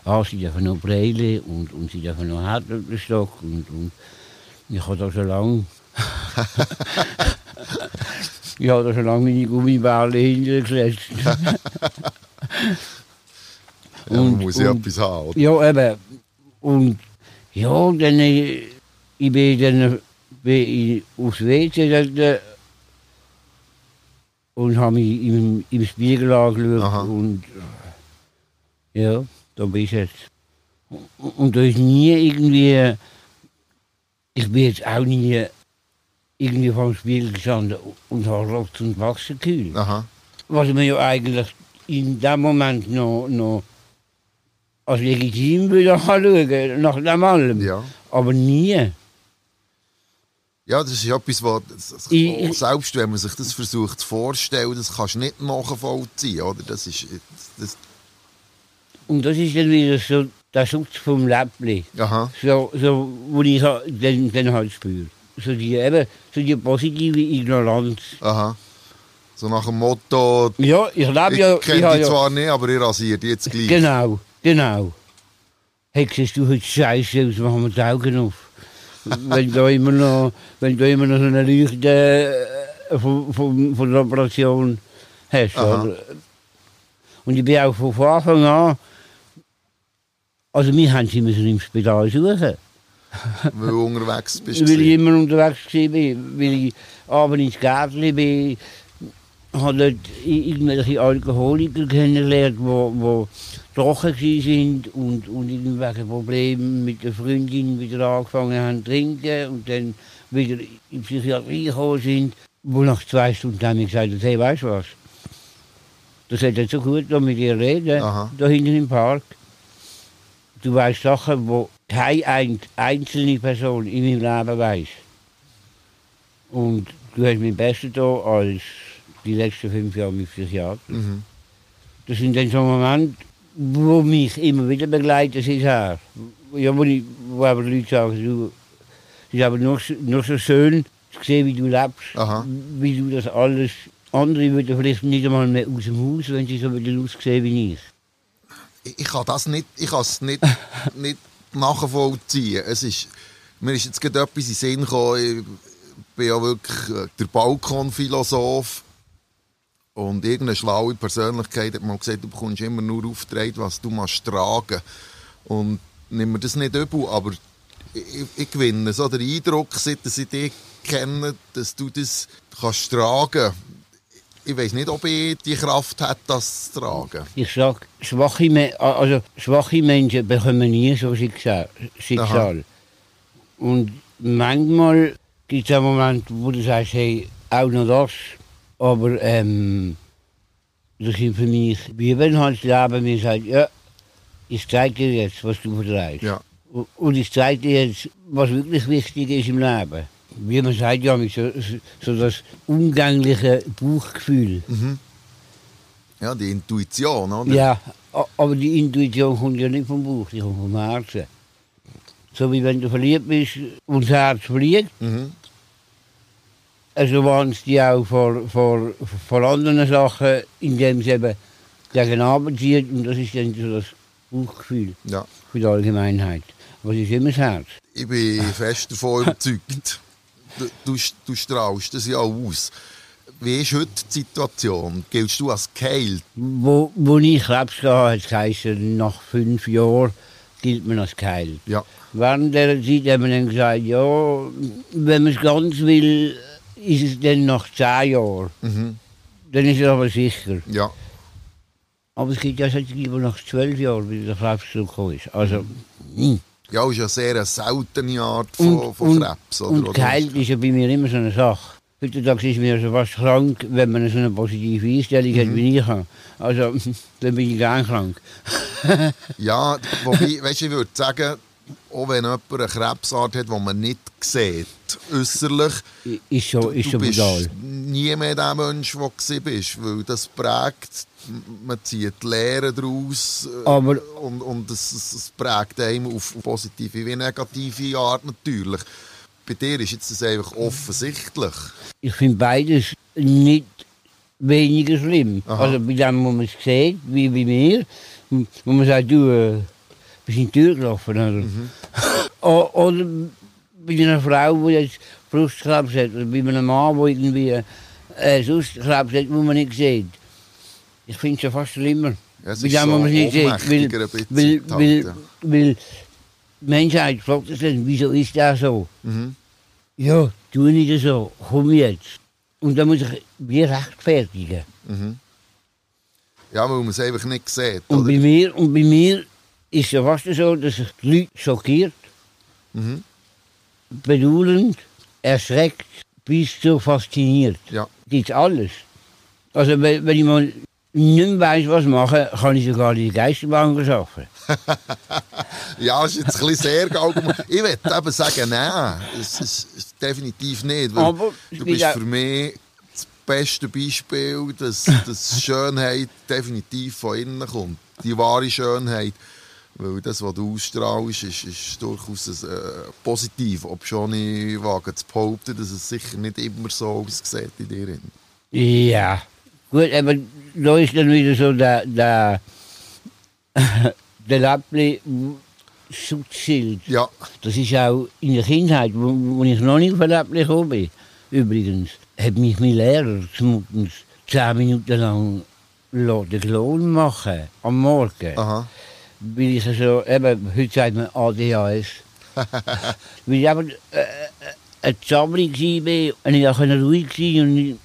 S2: Ah, sie dürfen noch Breile und, und sie dürfen noch Härtepelstock und, und ich habe da schon lange. ich habe da schon lange meine Gummibärle hintergesetzt.
S1: Ja, man muss ja etwas haben. Oder?
S2: Ja, eben. Und ja, dann äh, ich bin dann bin ich aufs WC äh, und habe mich im, im Spiegel angeschaut.
S1: Aha.
S2: Und äh, ja, da bin ich jetzt. Und, da ist nie irgendwie. Ich bin jetzt auch nie irgendwie vor dem Spiegel gestanden und habe Rotz und Wasser gekühlt. Was man ja eigentlich in dem Moment noch, noch als legitim würde anschauen, nach dem allem.
S1: Ja.
S2: Aber nie.
S1: Ja, das ist etwas, was, das-
S2: Ich- ich-
S1: selbst wenn man sich das versucht zu vorstellen, das kannst du nicht nachvollziehen, oder? Das ist, das,
S2: Und das ist dann wieder so der Schutz vom Läppli.
S1: aha,
S2: So, so, wo ich dann, dann halt spüre. So die, eben, so die positive Ignoranz.
S1: aha. So nach dem Motto,
S2: Ja, ich lebe
S1: ich
S2: ja...
S1: kenne
S2: habe
S1: dich
S2: ja
S1: zwar nicht, aber ich rasiere dich jetzt gleich.
S2: Genau, genau. Hey, siehst du heute scheiße aus, machen wir die Augen auf. wenn, da immer noch, wenn du immer noch so eine Leuchte von, von, von der Operation hast. Und ich bin auch von Anfang an, also wir haben sie müssen im Spital suchen,
S1: Weil du unterwegs bist.
S2: weil ich immer unterwegs war, weil ich abends ins Gärtchen bin, habe dort i- irgendwelche Alkoholiker kennengelernt, wo trocken waren und, und irgendwelche Probleme mit der Freundin wieder angefangen haben zu trinken und dann wieder in die Psychiatrie gekommen sind, wo nach zwei Stunden haben wir gesagt, hey, weißt du was, das hat jetzt so gut da mit dir reden,
S1: Aha.
S2: da hinten im Park. Du weißt Sachen, die keine ein- einzelne Person in meinem Leben weiß. Und du hast mein Bestes da als die letzten fünf Jahre mit Psychiater.
S1: Mhm.
S2: Das sind dann so Momente, wo mich immer wieder begleiten, seither. Ja, wo, ich, wo aber Leute sagen, du, es ist aber noch, noch so schön zu sehen, wie du lebst,
S1: Aha.
S2: wie du das alles. Andere würden vielleicht nicht einmal mehr aus dem Haus, wenn sie so wieder aussehen wie ich.
S1: ich, ich kann das nicht, ich kann es nicht, nicht nachvollziehen. Es ist, mir ist jetzt gerade etwas in den Sinn gekommen, ich bin ja wirklich äh, der Balkonphilosoph und irgendeine schlaue Persönlichkeit hat mal gesagt, du bekommst immer nur Aufträge, was du machst tragen. Und nimm mir das nicht übel, aber ich, ich gewinne so den Eindruck, seit dass ich dich kenne, dass du das kannst tragen. Ich weiß nicht, ob ich die Kraft habe, das zu tragen.
S2: Ich sage, schwache, also, schwache Menschen bekommen nie so Schicksal. Schicksal. Und manchmal gibt es einen Moment, wo du sagst, hey, auch noch das. Aber ähm, das ist für mich, wie wenn halt das Leben mir sagt, ja, ich zeige dir jetzt, was du vertreibst.
S1: Ja.
S2: Und ich zeige dir jetzt, was wirklich wichtig ist im Leben. Wie man sagt, ja, so, so das umgängliche Bauchgefühl.
S1: Ja, die Intuition, oder?
S2: Ja, aber die Intuition kommt ja nicht vom Bauch, die kommt vom Herzen. So wie wenn du verliebt bist und das Herz fliegt,
S1: Mhm.
S2: Also warnst die auch vor, vor, vor anderen Sachen, indem sie eben gegen Abend zieht und das ist dann so das Bauchgefühl
S1: Ja.
S2: für die Allgemeinheit. Aber es ist immer das Herz.
S1: Ich bin fest davon überzeugt. Du, du, du strahlst das ja aus. Wie ist heute die Situation? Giltst du als geheilt?
S2: Wo, wo ich Krebs hatte, hat es geheißen, nach fünf Jahren gilt man als geheilt.
S1: Ja.
S2: Während dieser Zeit haben wir dann gesagt, ja, wenn man es ganz will, ist es dann nach zehn Jahren.
S1: Mhm.
S2: Dann ist es aber sicher.
S1: Ja.
S2: Aber es gibt ja solche, die nach zwölf Jahren wieder der Krebs zurückgekommen ist. Also, hm.
S1: Ja, ist ja sehr eine seltene Art von,
S2: Und-
S1: von Krebs. Oder?
S2: Und
S1: Oder-
S2: geheilt ist ja bei mir immer so eine Sache. Heutzutage ist mir so fast krank, wenn man so eine positive Einstellung hat, wie ich habe. Also, dann bin ich nicht krank.
S1: Ja, wobei, weißt du, ich würde sagen, auch wenn jemand eine Krebsart hat, die man nicht sieht, äußerlich,
S2: Ist so, ist so
S1: du bist
S2: brutal.
S1: nie mehr der Mensch, der du bist, weil das prägt, man zieht die Lehre daraus äh,
S2: Aber-
S1: und, und es, es, prägt einem auf positive wie negative Art natürlich. Bei dir ist jetzt das einfach offensichtlich.
S2: Ich finde beides nicht weniger schlimm.
S1: Aha.
S2: Also bei dem, wo man es sieht, wie bei mir, wo man sagt, du äh, bist in die Tür gelaufen. Oder,
S1: Mhm.
S2: O- oder bei einer Frau, die jetzt Brustkrebs hat, oder bei einem Mann, der irgendwie äh, sonst Krebs hat, wo man nicht sieht. Ich finde es ja fast schlimmer.
S1: Ja, es
S2: bei
S1: ist
S2: dem,
S1: so
S2: wo man es nicht sieht. Weil,
S1: ohnmächtiger ein bisschen
S2: weil,
S1: halt,
S2: weil,
S1: ja.
S2: weil die Menschheit fragt sich dann, wieso ist das so?
S1: Mhm.
S2: Ja, tu nicht so, komm jetzt. Und dann muss ich mich rechtfertigen.
S1: Mhm. Ja, weil man es einfach nicht sieht.
S2: Und
S1: Oder?
S2: bei mir, und bei mir ist es ja fast so, dass sich die Leute bedauernd, erschreckt, bis zu fasziniert.
S1: Ja.
S2: Gibt alles. Also wenn, wenn ich mal nicht mehr weiss, was machen, kann ich sogar in die Geisterbahn arbeiten.
S1: Ja, das ist jetzt ein bisschen sehr allgemein. Ich würde eben sagen, nein, es ist, ist definitiv nicht.
S2: Aber
S1: du bist für mich das beste Beispiel, dass, dass Schönheit definitiv von innen kommt. Die wahre Schönheit. Weil das, was du ausstrahlst, ist, ist durchaus äh, positiv. Ob schon ich wage zu behaupten, dass es sicher nicht immer so aussieht in dir.
S2: Ja. Gut, aber da ist dann wieder so der, der, der Lappli Schutzschild.
S1: Ja,
S2: Das ist auch in der Kindheit, wo, wo ich noch nicht auf den Lappli gekommen bin, übrigens, hat mich mein Lehrer zumutens zehn Minuten lang den Klon machen am Morgen.
S1: aha.
S2: Weil ich so, eben, heute sagt man ADHS. Weil ich aber äh, äh, ein Zauberer war und ich auch ruhig sein und ich,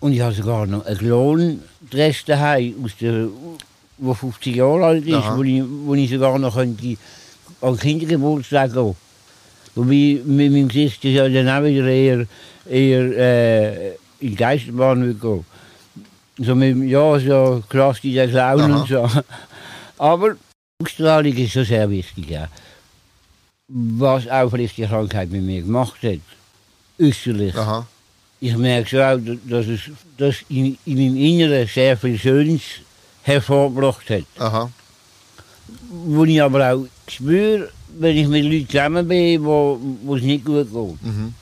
S2: und ich habe sogar noch einen Klon-Dress daheim, aus der, der 50 Jahre alt ist,
S1: Aha.
S2: wo ich, wo ich sogar noch könnte an Kindergeburtstag gehen Wobei mit meinem Gesicht ist ja dann auch wieder eher, eher äh, in die Geisterbahn würde gehen. So mit, dem- ja, so krass wie der Clown
S1: Aha.
S2: und so. Aber Sehr wichtig, ja. Was vielleicht die Krankheit mit mir gemacht hat, äußerlich.
S1: aha.
S2: Ich merke schon dass es dass in, in meinem Inneren sehr viel Schönes hervorgebracht hat.
S1: aha.
S2: Wo ich aber auch spüre, wenn ich mit Leuten zusammen bin, wo, wo es nicht gut geht.
S1: Mhm.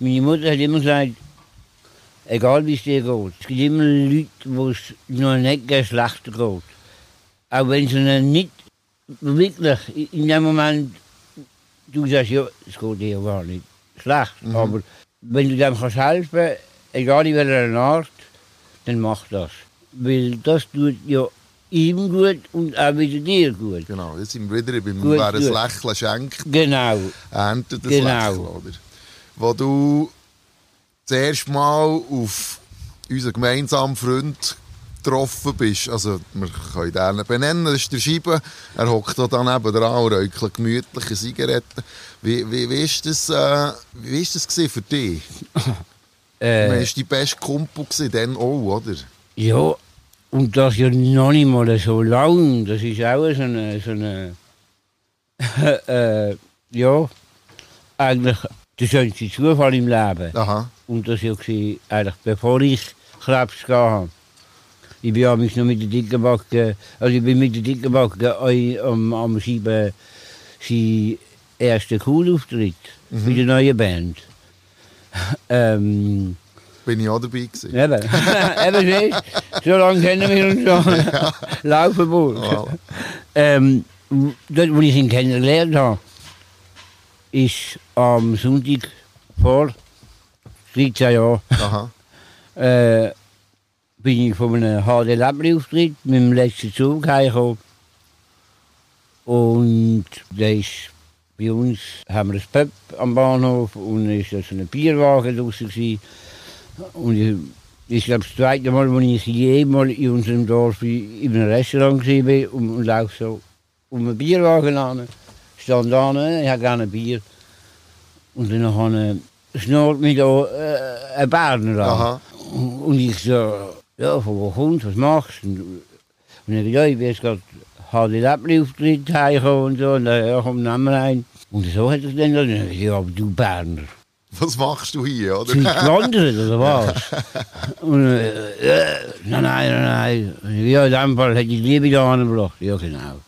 S2: Meine Mutter hat immer gesagt, egal wie es dir geht, es gibt immer Leute, wo es noch nicht schlechter geht. Auch wenn es ihnen nicht wirklich in dem Moment, du sagst, ja, es geht dir gar nicht schlecht,
S1: Mhm.
S2: aber wenn du dem kannst helfen, egal in welcher Art, dann mach das. Weil das tut ja ihm gut und auch wieder dir gut.
S1: Genau, jetzt sind wir wieder beim
S2: Gut,
S1: Wer ein. Lächeln schenkt,
S2: Genau.
S1: erntet das
S2: Genau.
S1: Lächeln, oder? Wo du das erste Mal auf unseren gemeinsamen Freund getroffen bist, also wir können den benennen, das ist der Scheibe, er hockt da daneben dran und räuchelt gemütliche Zigaretten. Wie, wie, wie ist das, äh, wie ist das für dich?
S2: Äh,
S1: Äh. Warst du dein bester Kumpel dann auch, oder?
S2: Ja, und das ja noch nicht mal so lang. Das ist auch so eine. So eine äh, ja, eigentlich der schönste Zufall im Leben.
S1: Aha,
S2: Und das war ja eigentlich bevor ich Krebs habe. Ich bin mich noch mit der dicken Backe, also ich bin mit der dicken Backe ai- am, am Schreiben sein ersten Cool-Auftritt mit der neuen Band. ähm,
S1: bin ich auch dabei gewesen.
S2: Eben, eben siehst du, so lange kennen wir uns schon. Laufenburg.
S1: Voilà.
S2: Ähm, dort, wo ich ihn kennengelernt habe, ist am Sonntag vor 13 Jahren äh, bin ich von einem HD Labri-Auftritt mit dem letzten Zug heimgekommen. Und der ist bei uns, haben wir ein Pub am Bahnhof und ist da so ein Bierwagen draussen gewesen. Und ich, Ich glaube, das zweite Mal, als ich je mal in unserem Dorf in einem Restaurant war und, und laufe so um einen Bierwagen an, stand da, ich habe gerne Bier. Und dann habe ich schnurrt mich da äh, ein Berner an.
S1: Aha.
S2: Und ich so, ja, von wo kommst was machst du? Und ich ja, ich bin jetzt gerade HDL-Auftritt heimgekommen und so, und dann, ja, komm, nimm mal ein. Und so hat es dann, dann ich, ja, aber du Berner.
S1: Was machst du hier, oder?
S2: Sind gewandert oder was? Und äh, nein, nein, nein. Ja, in dem Fall hätte ich die Liebe da angebracht. Ja, genau.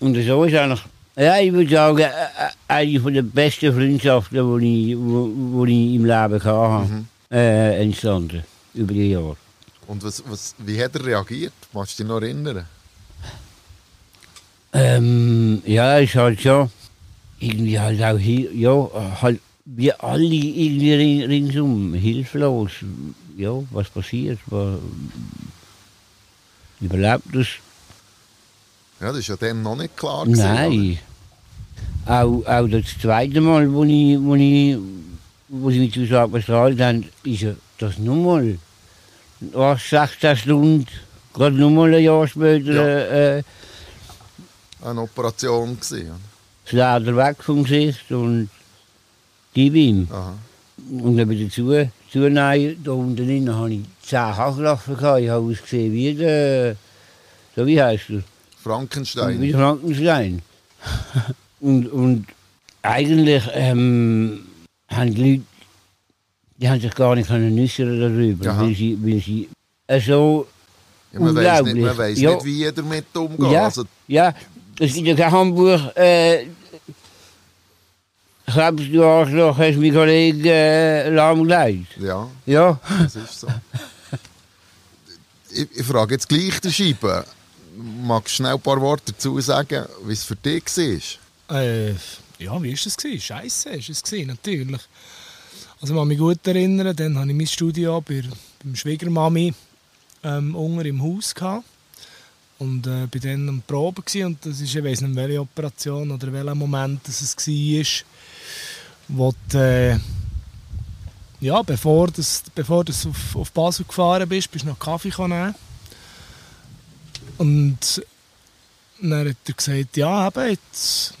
S2: Und so ist eigentlich, ja, ich würde sagen, äh, äh, eine von den besten Freundschaften, die ich, wo, wo ich im Leben hatte, äh, entstanden. Über die Jahre.
S1: Und was, was, wie hat er reagiert? Magst du dich noch erinnern?
S2: Ähm, ja, ist halt schon irgendwie halt auch hier, ja, halt wie alle irgendwie ring, ringsum, hilflos. Ja, was passiert? Was, überlebt es?
S1: Ja, das war ja dann noch nicht klar. gewesen,
S2: Nein. Auch, auch das zweite Mal, wo, ich, wo, ich, wo sie mich zu bestrahlt haben, ist ja das nochmal. Was, 16 Stunden, gerade nochmal ein Jahr später,
S1: Ja.
S2: äh, äh?
S1: Eine Operation gewesen.
S2: das Leder weg vom Gesicht und gib ihm.
S1: Aha.
S2: Und dann wieder zu, zunehmen, da unten drin habe ich 10 Hachlaffen gehabt. Ich habe ausgesehen wie der, so wie heißt er?
S1: Frankenstein.
S2: Wie Frankenstein. und, und eigentlich ähm, haben die Leute, die haben sich gar nicht können äußern darüber,
S1: Aha.
S2: weil sie, weil sie äh, so
S1: ja, man weiß nicht, man weiss
S2: Ja.
S1: nicht, wie jeder damit umgeht.
S2: Ja.
S1: Also,
S2: Ja, es gibt ja kein Hamburg. Äh, Glaubst du Arschloch, hast mein Kollege äh, lahmgelegt?
S1: ja,
S2: Ja.
S1: das ist so. ich, ich frage jetzt gleich den Scheiben. Magst du schnell ein paar Worte dazu sagen, wie es für dich war?
S3: Äh, ja, wie war es? Scheisse war es, natürlich. Also, kann mich gut erinnern, dann hatte ich mein Studio bei, beim Schwiegermami ähm, unten im Haus. Gehabt. Und äh, bei dann am Proben gewesen. und das ist, ich weiß nicht, welche Operation oder welcher Moment das es war, wo du, äh, ja, bevor du bevor das auf, auf Basel gefahren bist, bist du noch Kaffee nehmen. Und dann hat er gesagt, ja, eben, jetzt,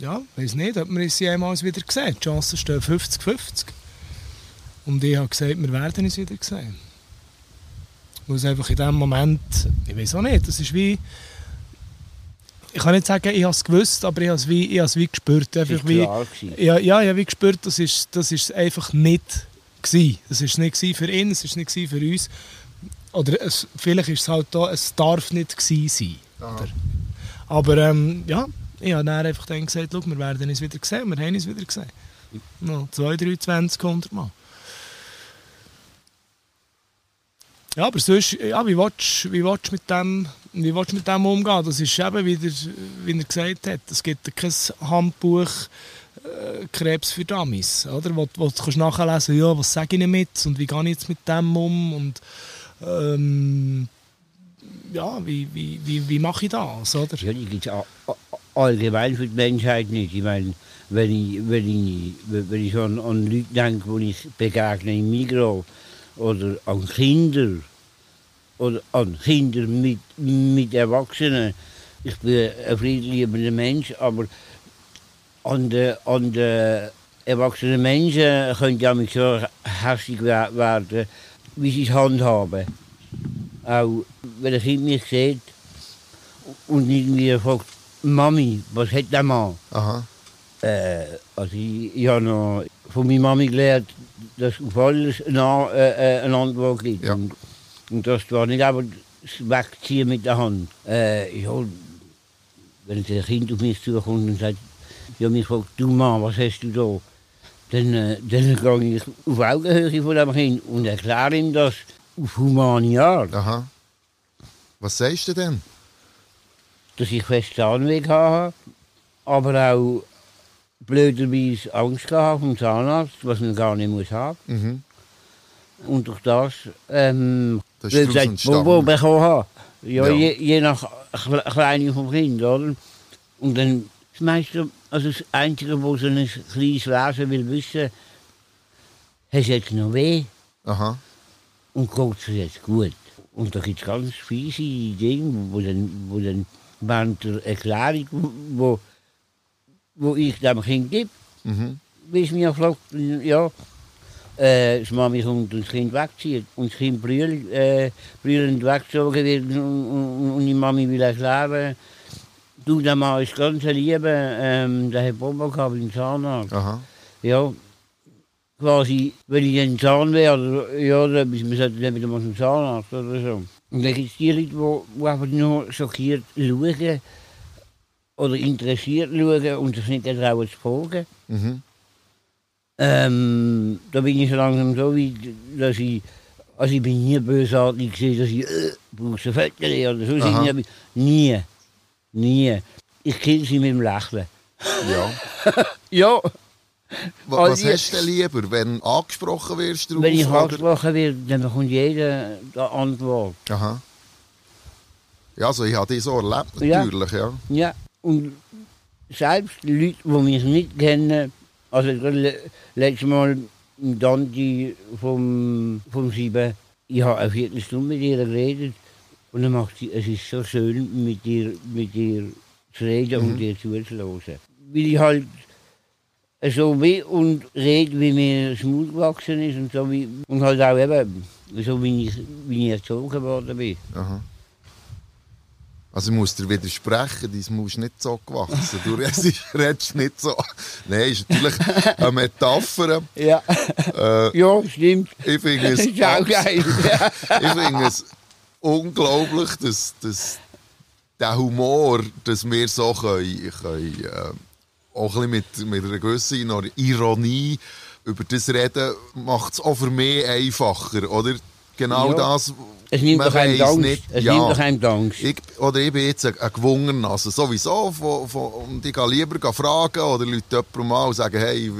S3: ja, weiß nicht, ob wir uns jemals wieder sehen. Die Chancen stehen 50-50. Und ich habe gesagt, wir werden uns wieder sehen. Weil es einfach in dem Moment, ich weiß auch nicht, das ist wie, ich kann nicht sagen, ich habe es gewusst, aber ich habe es wie, ich habe es wie gespürt. Einfach wie,
S2: gewesen.
S3: ja, ja, ich habe wie gespürt, das ist, das ist einfach nicht gsi. Das ist nicht für ihn, es ist nicht für uns. Oder es, vielleicht ist es halt da, es darf nicht gsi sein. Aber ähm, ja, ich habe dann einfach dann gesagt, wir werden uns wieder sehen, wir haben uns wieder gesehen. No, 2, 3, 20, 100 Mal. Ja, aber sonst, ja, wie willst du mit, dem- wie willst mit dem umgehen? Das ist eben, wie, der, wie er gesagt hat, es gibt kein Handbuch äh, Krebs für Dummies, oder? Wo, wo du kannst nachlesen ja, was sage ich damit und wie gehe ich jetzt mit dem um und ähm, ja, wie, wie, wie, wie mache ich das, oder?
S2: Ja, allgemein für die Menschheit nicht. Ich meine, wenn ich, wenn ich, wenn ich an, an Leute denke, die ich begegne im Migros oder an Kinder oder an Kinder mit, mit Erwachsenen. Ich bin ein friedliebender Mensch, aber an den an de erwachsenen Menschen könnte ja mich so hässlich wer- werden, wie sie es handhaben. Auch wenn ein Kind mich sieht und irgendwie fragt, Mami, was hat der Mann?
S1: Aha.
S2: Äh, also ich, ich habe noch von meiner Mami gelernt, dass auf alles eine, äh, äh, eine Antwort gibt.
S1: Ja.
S2: Und, und das war nicht einfach das Wegziehen mit der Hand. Äh, ja, wenn ein Kind auf mich zukommt und sagt, ja, mich fragt, du Mann, was hast du da? Dann, äh, dann gehe ich auf Augenhöhe von dem Kind und erkläre ihm das auf humane Art.
S1: Aha. Was sagst du denn?
S2: Dass ich fest Zahnweg habe, aber auch blöderweise Angst gehabt vom Zahnarzt, was man gar nicht muss haben.
S1: Mhm.
S2: Und durch das, ähm,
S1: Das ist
S2: gesagt, wo, wo bekommen habe. Ja,
S1: Ja.
S2: Je, je nach Kle- Kleine vom Kind, oder? Und dann das meiste, also das Einzige, wo so ein kleines Wesen will wissen, hast du jetzt noch weh?
S1: Aha.
S2: und geht es jetzt gut. Und da gibt es ganz fiese Dinge, wo dann, wo dann der Erklärung, wo, wo ich dem Kind gebe,
S1: Mhm.
S2: wie es mir fragt, ja, äh, das Mami kommt und das Kind wegzieht und das Kind äh, weggezogen wird und, und, die Mami will erklären, du, der Mann ist ganz ein Liebe, ähm, der hat Bomber gehabt im Zahnarzt.
S1: Aha.
S2: Ja, quasi, wenn ich ein Zahn wäre, ja, dann müssen wir dann mal zum Zahnarzt oder so. Und dann gibt es die Leute, die, die einfach nur schockiert schauen oder interessiert schauen und sich nicht trauen zu fragen.
S1: Mhm.
S2: Ähm, da bin ich so langsam so weit, dass ich, also ich bin nie bösartig gewesen, dass ich, äh, brauchst du Fötterchen oder so,
S1: Aha.
S2: nie, nie. Ich kill sie mit dem Lächeln.
S1: Ja.
S2: Ja, Also
S1: Was
S2: ich-
S1: hast du denn lieber, wenn angesprochen wirst
S2: wenn ich angesprochen werde, dann bekommt jeder die Antwort.
S1: Aha. Ja, also ich habe die so erlebt,
S2: Ja.
S1: natürlich, ja.
S2: Ja, und selbst Leute, die mich nicht kennen, also le letztes Mal im Dante vom, vom Sieben, ich habe eine Viertelstunde mit ihr geredet und dann macht sie, es ist so schön, mit ihr, mit ihr zu reden und ihr zuzuhören. Weil ich halt so bin und rede, wie mir das Mut gewachsen ist und, so wie, und halt auch eben, so wie ich, wie ich erzogen worden bin.
S1: Aha. Also ich muss dir widersprechen, dein Maus ist nicht so gewachsen. Du redest, nicht so. Nein, ist natürlich eine Metapher.
S2: Ja,
S1: Äh,
S2: ja stimmt.
S1: ich finde es,
S2: ist auch geil.
S1: ich finde es unglaublich, dass, dass der Humor, dass wir so können, können äh, auch ein bisschen mit, mit einer gewissen Ironie über das reden, macht es auch für mich einfacher, oder? Genau
S2: Ja.
S1: das,
S2: Es nimmt doch einem Angst.
S1: nicht.
S2: Es
S1: Ja.
S2: nimmt doch einem Angst.
S1: Ich, oder ich bin jetzt ein, ein gewungener, also sowieso, von, von, und ich gehe lieber fragen oder Leute jemandem mal und sagen, hey,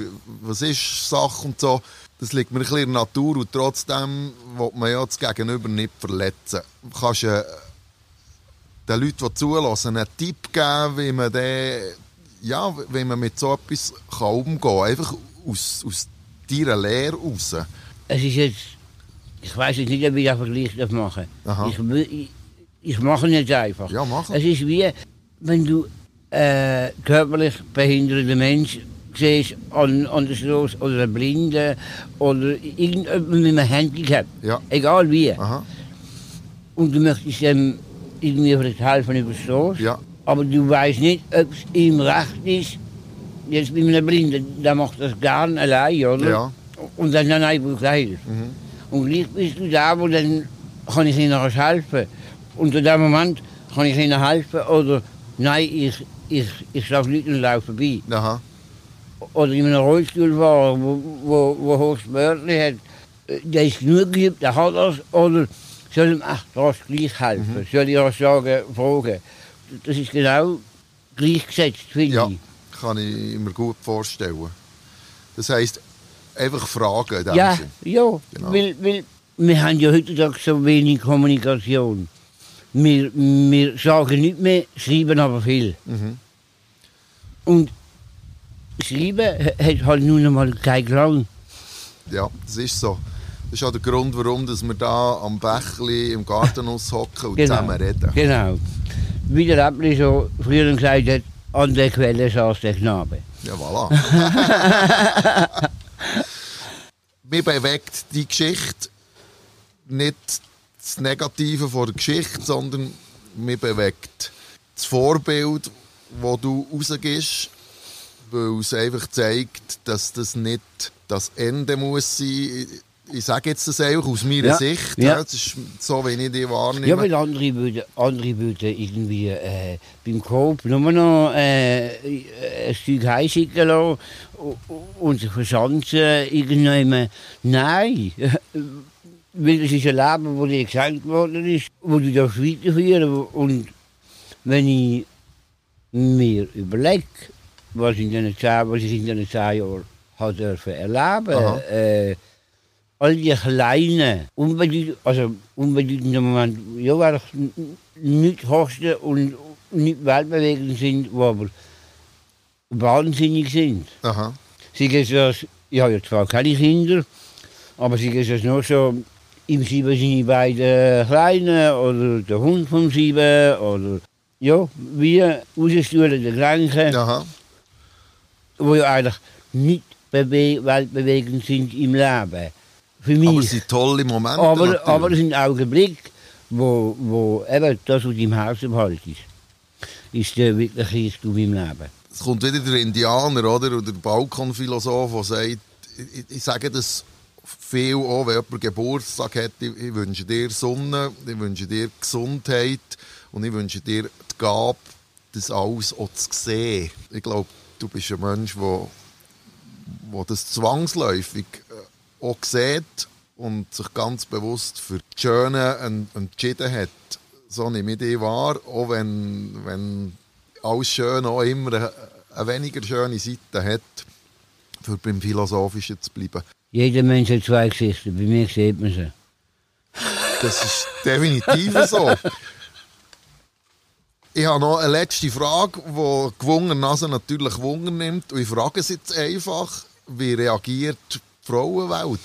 S1: was ist Sache und so. Das liegt mir ein bisschen in der Natur und trotzdem will man ja das Gegenüber nicht verletzen. Du kannst äh, den Leuten, die zulassen, einen Tipp geben, wie man, den, ja, wie man mit so etwas kann umgehen kann. Einfach aus, aus deiner Lehre raus.
S2: Es ist jetzt, ich weiß jetzt nicht, ob ich einen Vergleich darf machen
S1: Aha.
S2: ich, ich, ich mache jetzt einfach.
S1: Ja, mach ihn.
S2: Es ist wie, wenn du äh, körperlich behinderten Mensch siehst an, an der Straße oder einen Blinden oder irgendjemand mit einem Handicap.
S1: Ja.
S2: Egal wie.
S1: Aha.
S2: Und du möchtest ihm irgendwie vielleicht helfen über die Straße.
S1: Ja.
S2: Aber du weißt nicht, ob es ihm recht ist. Jetzt bei einem Blinden, der macht das gern allein, oder?
S1: Ja.
S2: Und dann, nein, nein, ich brauche Hilfe. Und gleich bist du da, wo dann kann ich ihnen helfen. Und in dem Moment kann ich ihnen helfen oder nein, ich, ich, ich schlafe nicht und laufe vorbei.
S1: Aha.
S2: Oder in einem Rollstuhlfahrer, wo, wo, wo Hochschmerzen hat, äh, der ist genug geübt, der hat das. Oder soll ihm, hast gleich helfen. Soll ich auch sagen, fragen. Das ist genau gleichgesetzt, finde
S1: Ja,
S2: ich.
S1: kann ich mir gut vorstellen. Das heisst, einfach fragen
S2: Ja,
S1: Sinn.
S2: ja,
S1: Genau.
S2: weil, weil wir haben ja heutzutage so wenig Kommunikation. Wir, wir sagen nicht mehr, schreiben aber viel.
S1: Mhm.
S2: Und schreiben ha- hat halt nun einmal keinen Klang.
S1: Ja, das ist so. Das ist auch der Grund, warum dass wir da am Bächli im Garten hocken und zusammen reden.
S2: Genau. Wie der Appli so früher gesagt hat, an der Quelle saß der Knabe.
S1: Ja, voilà. Mir bewegt die Geschichte nicht das Negative von der Geschichte, sondern mir bewegt das Vorbild, das du rausgibst, weil es einfach zeigt, dass das nicht das Ende muss sein. Ich sage jetzt das einfach aus meiner
S2: Ja,
S1: Sicht.
S2: ja.
S1: Das ist so, wie ich die wahrnehme.
S2: Ja, weil andere würden, andere würden irgendwie äh, beim Coop nur noch äh, ein Stück heimschicken lassen und sich verschanzen irgendjemand. Nein, weil es ist ein Leben, das dir geschenkt worden ist, wo du darfst weiterführen Und wenn ich mir überlege, was, in zehn, was ich in diesen zehn Jahren habe erleben
S1: Aha.
S2: All die kleinen, unbedeutenden, also unbedeutenden Momente, ja, weil n- nicht Kosten und nicht weltbewegend sind, die aber wahnsinnig sind.
S1: Aha.
S2: Sie das, ich habe ja zwar keine Kinder, Aber sie ist es nur so, im Sieben sind die beiden Kleinen oder der Hund vom Sieben oder ja, wir rausstuhlen der Kranken,
S1: Aha.
S2: wo ja eigentlich nicht bewe weltbewegend sind im Leben. Für mich.
S1: Aber es sind tolle Momente.
S2: Aber,
S1: natürlich.
S2: aber es sind Augenblicke, wo, wo eben das, was im Haus behalten ist, ist der wirkliche du im Leben.
S1: Es kommt wieder der Indianer, oder? Oder der Balkonphilosoph, der sagt, ich, ich sage das viel auch, wenn jemand Geburtstag hat, ich, ich wünsche dir Sonne, ich wünsche dir Gesundheit und ich wünsche dir die Gabe, das alles auch zu sehen. Ich glaube, du bist ein Mensch, der, der das zwangsläufig auch sieht und sich ganz bewusst für das Schöne en- entschieden hat. So nehme ich dich wahr, auch wenn, wenn alles Schöne auch immer eine, eine weniger schöne Seite hat, für beim Philosophischen zu bleiben.
S2: Jeder Mensch hat zwei Gesichter, bei mir sieht man sie.
S1: Das ist definitiv so. Ich habe noch eine letzte Frage, die gewungenermaßen natürlich Wunder nimmt. Und ich frage es jetzt einfach, wie reagiert die Frauenwelt?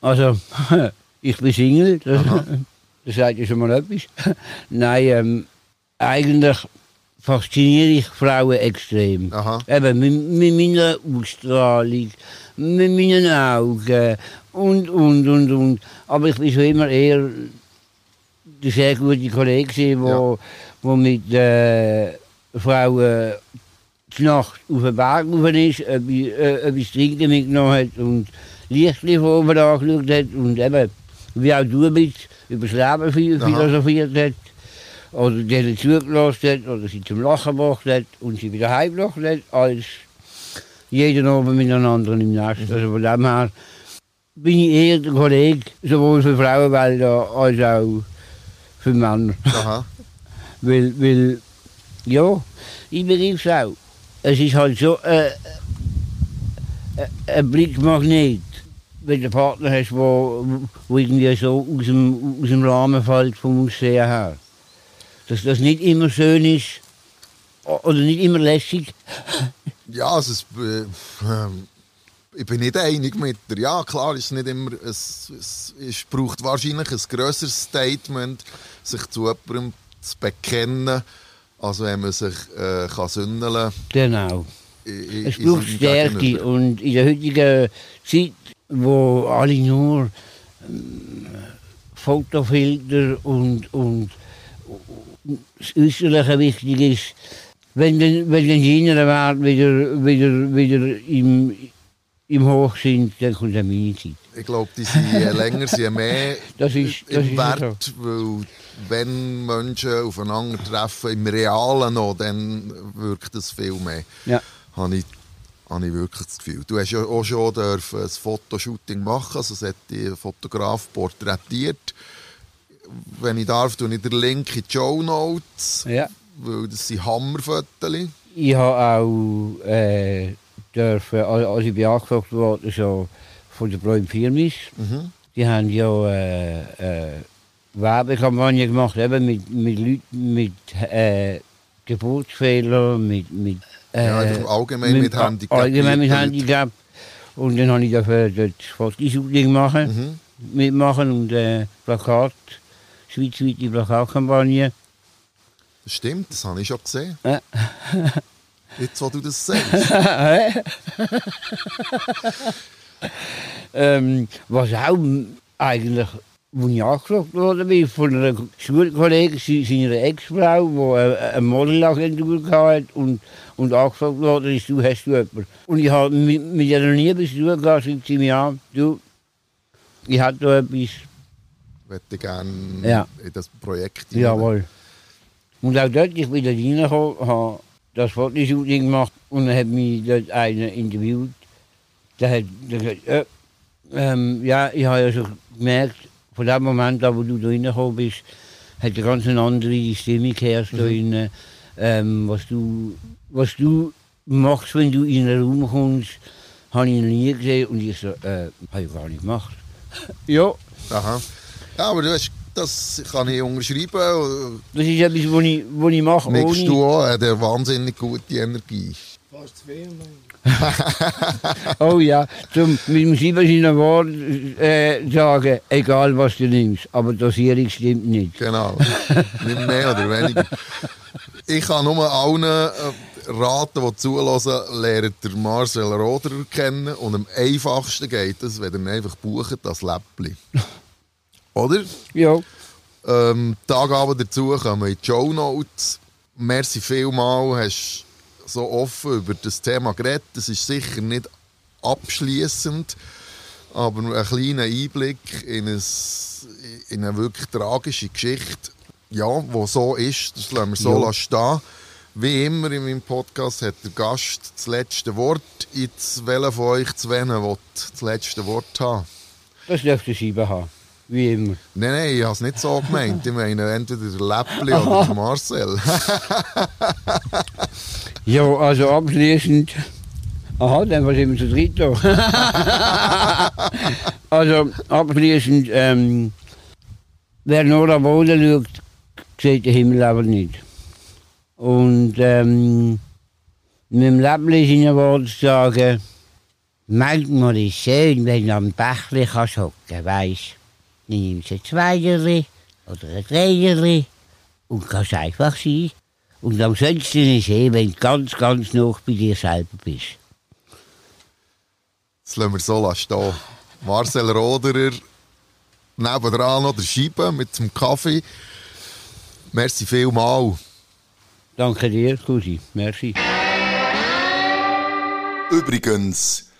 S2: Also, ich bin Single, das, das sagt ja schon mal etwas. Nein, ähm, eigentlich fasziniere ich Frauen extrem.
S1: Aha.
S2: Eben mit, mit meiner Ausstrahlung, mit meinen Augen und, und, und, und. Aber ich bin schon immer eher der sehr gute Kollege, wo, wo mit äh, Frauen Nacht auf den Berg rauf ist, etwas, äh, etwas Trinken mitgenommen hat und Lichtli von oben angeschaut hat und eben, wie auch du bist, über das Leben philosophiert hat. Oder denen zugelassen hat, oder sie zum Lachen gebracht hat und sie wieder heimgebracht hat, als jeden Abend miteinander im Nest. Also von dem her bin ich eher der Kollege, sowohl für Frauenwelt als auch für Männer.
S1: Aha.
S2: Weil, weil ja, ich begreife es auch. Es ist halt so äh, äh, ein Blickmagnet, wenn du einen Partner hast, wo irgendwie so aus dem, aus dem Rahmen fällt vom Aussehen her. Dass das nicht immer schön ist oder nicht immer lässig.
S1: Ja, also es, äh, ähm, ich bin nicht einig mit dir. Ja, klar, ist nicht immer, es, es, es braucht wahrscheinlich ein grösseres Statement, sich zu jemandem zu bekennen, als wenn man sich äh, kann sündeln
S2: Genau.
S1: kann.
S2: Es braucht Stärke und in der heutigen Zeit, wo alle nur ähm, Fotofilter und, und, das Äußerliche wichtig ist, wenn dann, wenn dann die inneren wieder, wieder, wieder im, im Hoch sind, dann kommt dann meine Zeit.
S1: Ich glaube, die sind je länger, je mehr
S2: Das ist- das
S1: im Wert, weil wenn Menschen aufeinandertreffen, im Realen noch, dann wirkt es viel mehr.
S2: Ja.
S1: Habe ich, habe ich wirklich das Gefühl. Du hast ja auch schon dürfen ein Fotoshooting machen, also es hat die Fotograf porträtiert. Wenn ich darf, tue ich den Link in die Show Notes,
S2: Ja.
S1: weil das sind Hammerfotos.
S2: Ich habe auch äh, dürfen, als als ich bin angefragt wurde, so von der Bräum Firmis,
S1: Mhm.
S2: die haben ja äh, äh, Werbekampagne gemacht, eben mit, mit Leuten mit äh, Geburtsfehlern, mit, mit, äh,
S1: Ja, einfach allgemein mit Handicap.
S2: Allgemein mit. Handicap. Und dann habe ich dafür das Fotoshooting machen,
S1: Mhm.
S2: mitmachen und äh, Plakat, schweizweite Plakatkampagne.
S1: Stimmt, das habe ich schon gesehen.
S2: Ja.
S1: Jetzt, wo du das sagst.
S2: Ähm, was auch eigentlich, wo ich angefragt worden bin, von einer Schulkollegin, se- seiner Ex-Frau, die eine, eine Modelagentur hatte und, und angefragt worden ist, du hast du jemanden. Und ich habe mit, mit nie bis zu tun gehabt, sie mir an, du, ich habe da etwas,
S1: möchte gerne
S2: Ja.
S1: in das Projekt hinein.
S2: jawohl. Und auch dort, ich bin dort reingekommen, habe das Fotoshooting gemacht und dann hat mich dort einer interviewt. Der hat hat gesagt, äh, ähm, ja, ich habe ja schon gemerkt, von dem Moment an, wo du da reingekommen bist, hat eine ganz andere Stimme gehört da drinnen. Ähm, was, du, was du machst, wenn du in einen Raum kommst, habe ich noch nie gesehen. Und ich so, äh, habe ich gar nicht gemacht. ja,
S1: Aha. Ja, aber du hast, das kann ich unterschreiben.
S2: das ist etwas, was ich, was ich mache,
S1: Nickst
S2: ohne...
S1: du auch, hat eine wahnsinnig gute Energie.
S3: Fast zu viel,
S2: Oh ja, zum, mit dem siebensinnigen Wort äh, sagen, egal was du nimmst, aber Dosierung stimmt nicht.
S1: Genau. Nicht mehr oder weniger. Ich kann nur allen äh, raten, die zulassen, lernt der Marcel Roderer kennen. Und am einfachsten geht es, wenn ihr einfach bucht, das Läppli. Oder?
S2: Ja,
S1: Ähm, die Angaben dazu kommen in die Show Notes. Merci vielmal, hast so offen über das Thema geredet. Es ist sicher nicht abschließend, aber ein kleiner Einblick in, ein, in eine wirklich tragische Geschichte. Ja, wo so ist, das lassen wir so
S2: Ja.
S1: lassen stehen. Wie immer in meinem Podcast hat der Gast das letzte Wort. Jetzt, welcher von euch zwei will das letzte Wort haben?
S2: das dürfte sieben haben. Wie immer.
S1: Nein, nein, ich habe es nicht so gemeint. Ich meine entweder der Läppli oder der Marcel.
S2: Ja, also abschließend. Aha, dann was immer zu dritt da. also abschließend, ähm, wer nur am Boden schaut, sieht den Himmel aber nicht. Und ähm, mit dem Läppli seine Worte zu sagen, manchmal ist es schön, wenn du am Bächli kannst hocken, weisst. Dann nimmst du ein Zweierli oder ein Dreierli und kannst einfach sein. Und am schönsten ist eh, wenn du ganz, ganz nah bei dir selber bist.
S1: Das lassen wir so lassen stehen. Marcel Roderer, nebendran noch der Scheibe mit dem Kaffee. Merci vielmal.
S2: Danke dir, Cousi. Merci.
S1: Übrigens,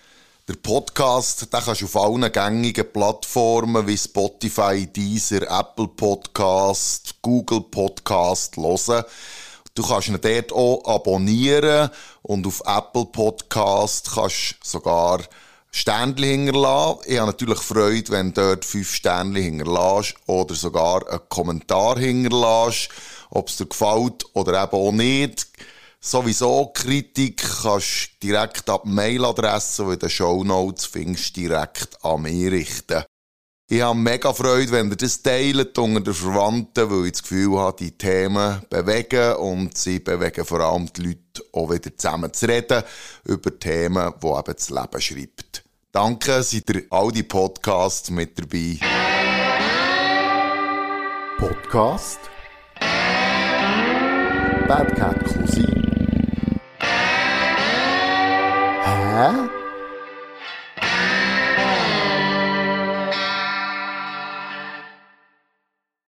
S1: der Podcast den kannst du auf allen gängigen Plattformen wie Spotify, Deezer, Apple Podcast, Google Podcast hören. Du kannst ihn dort auch abonnieren und auf Apple Podcast kannst du sogar Sternchen hinterlassen. Ich habe natürlich Freude, wenn du dort fünf Sternchen hinterlässt oder sogar einen Kommentar hinterlässt, ob es dir gefällt oder eben auch nicht. Sowieso Kritik kannst du direkt ab Mailadresse, die in den Shownotes findest, direkt an mich richten. Ich habe mega Freude, wenn ihr das teilt unter den Verwandten, weil ich das Gefühl habe, die Themen bewegen und sie bewegen vor allem die Leute auch wieder zusammen zu reden über Themen, die eben das Leben schreibt. Danke, seid ihr all die Podcasts mit dabei. Podcast Bad Cat Cousin. Hä?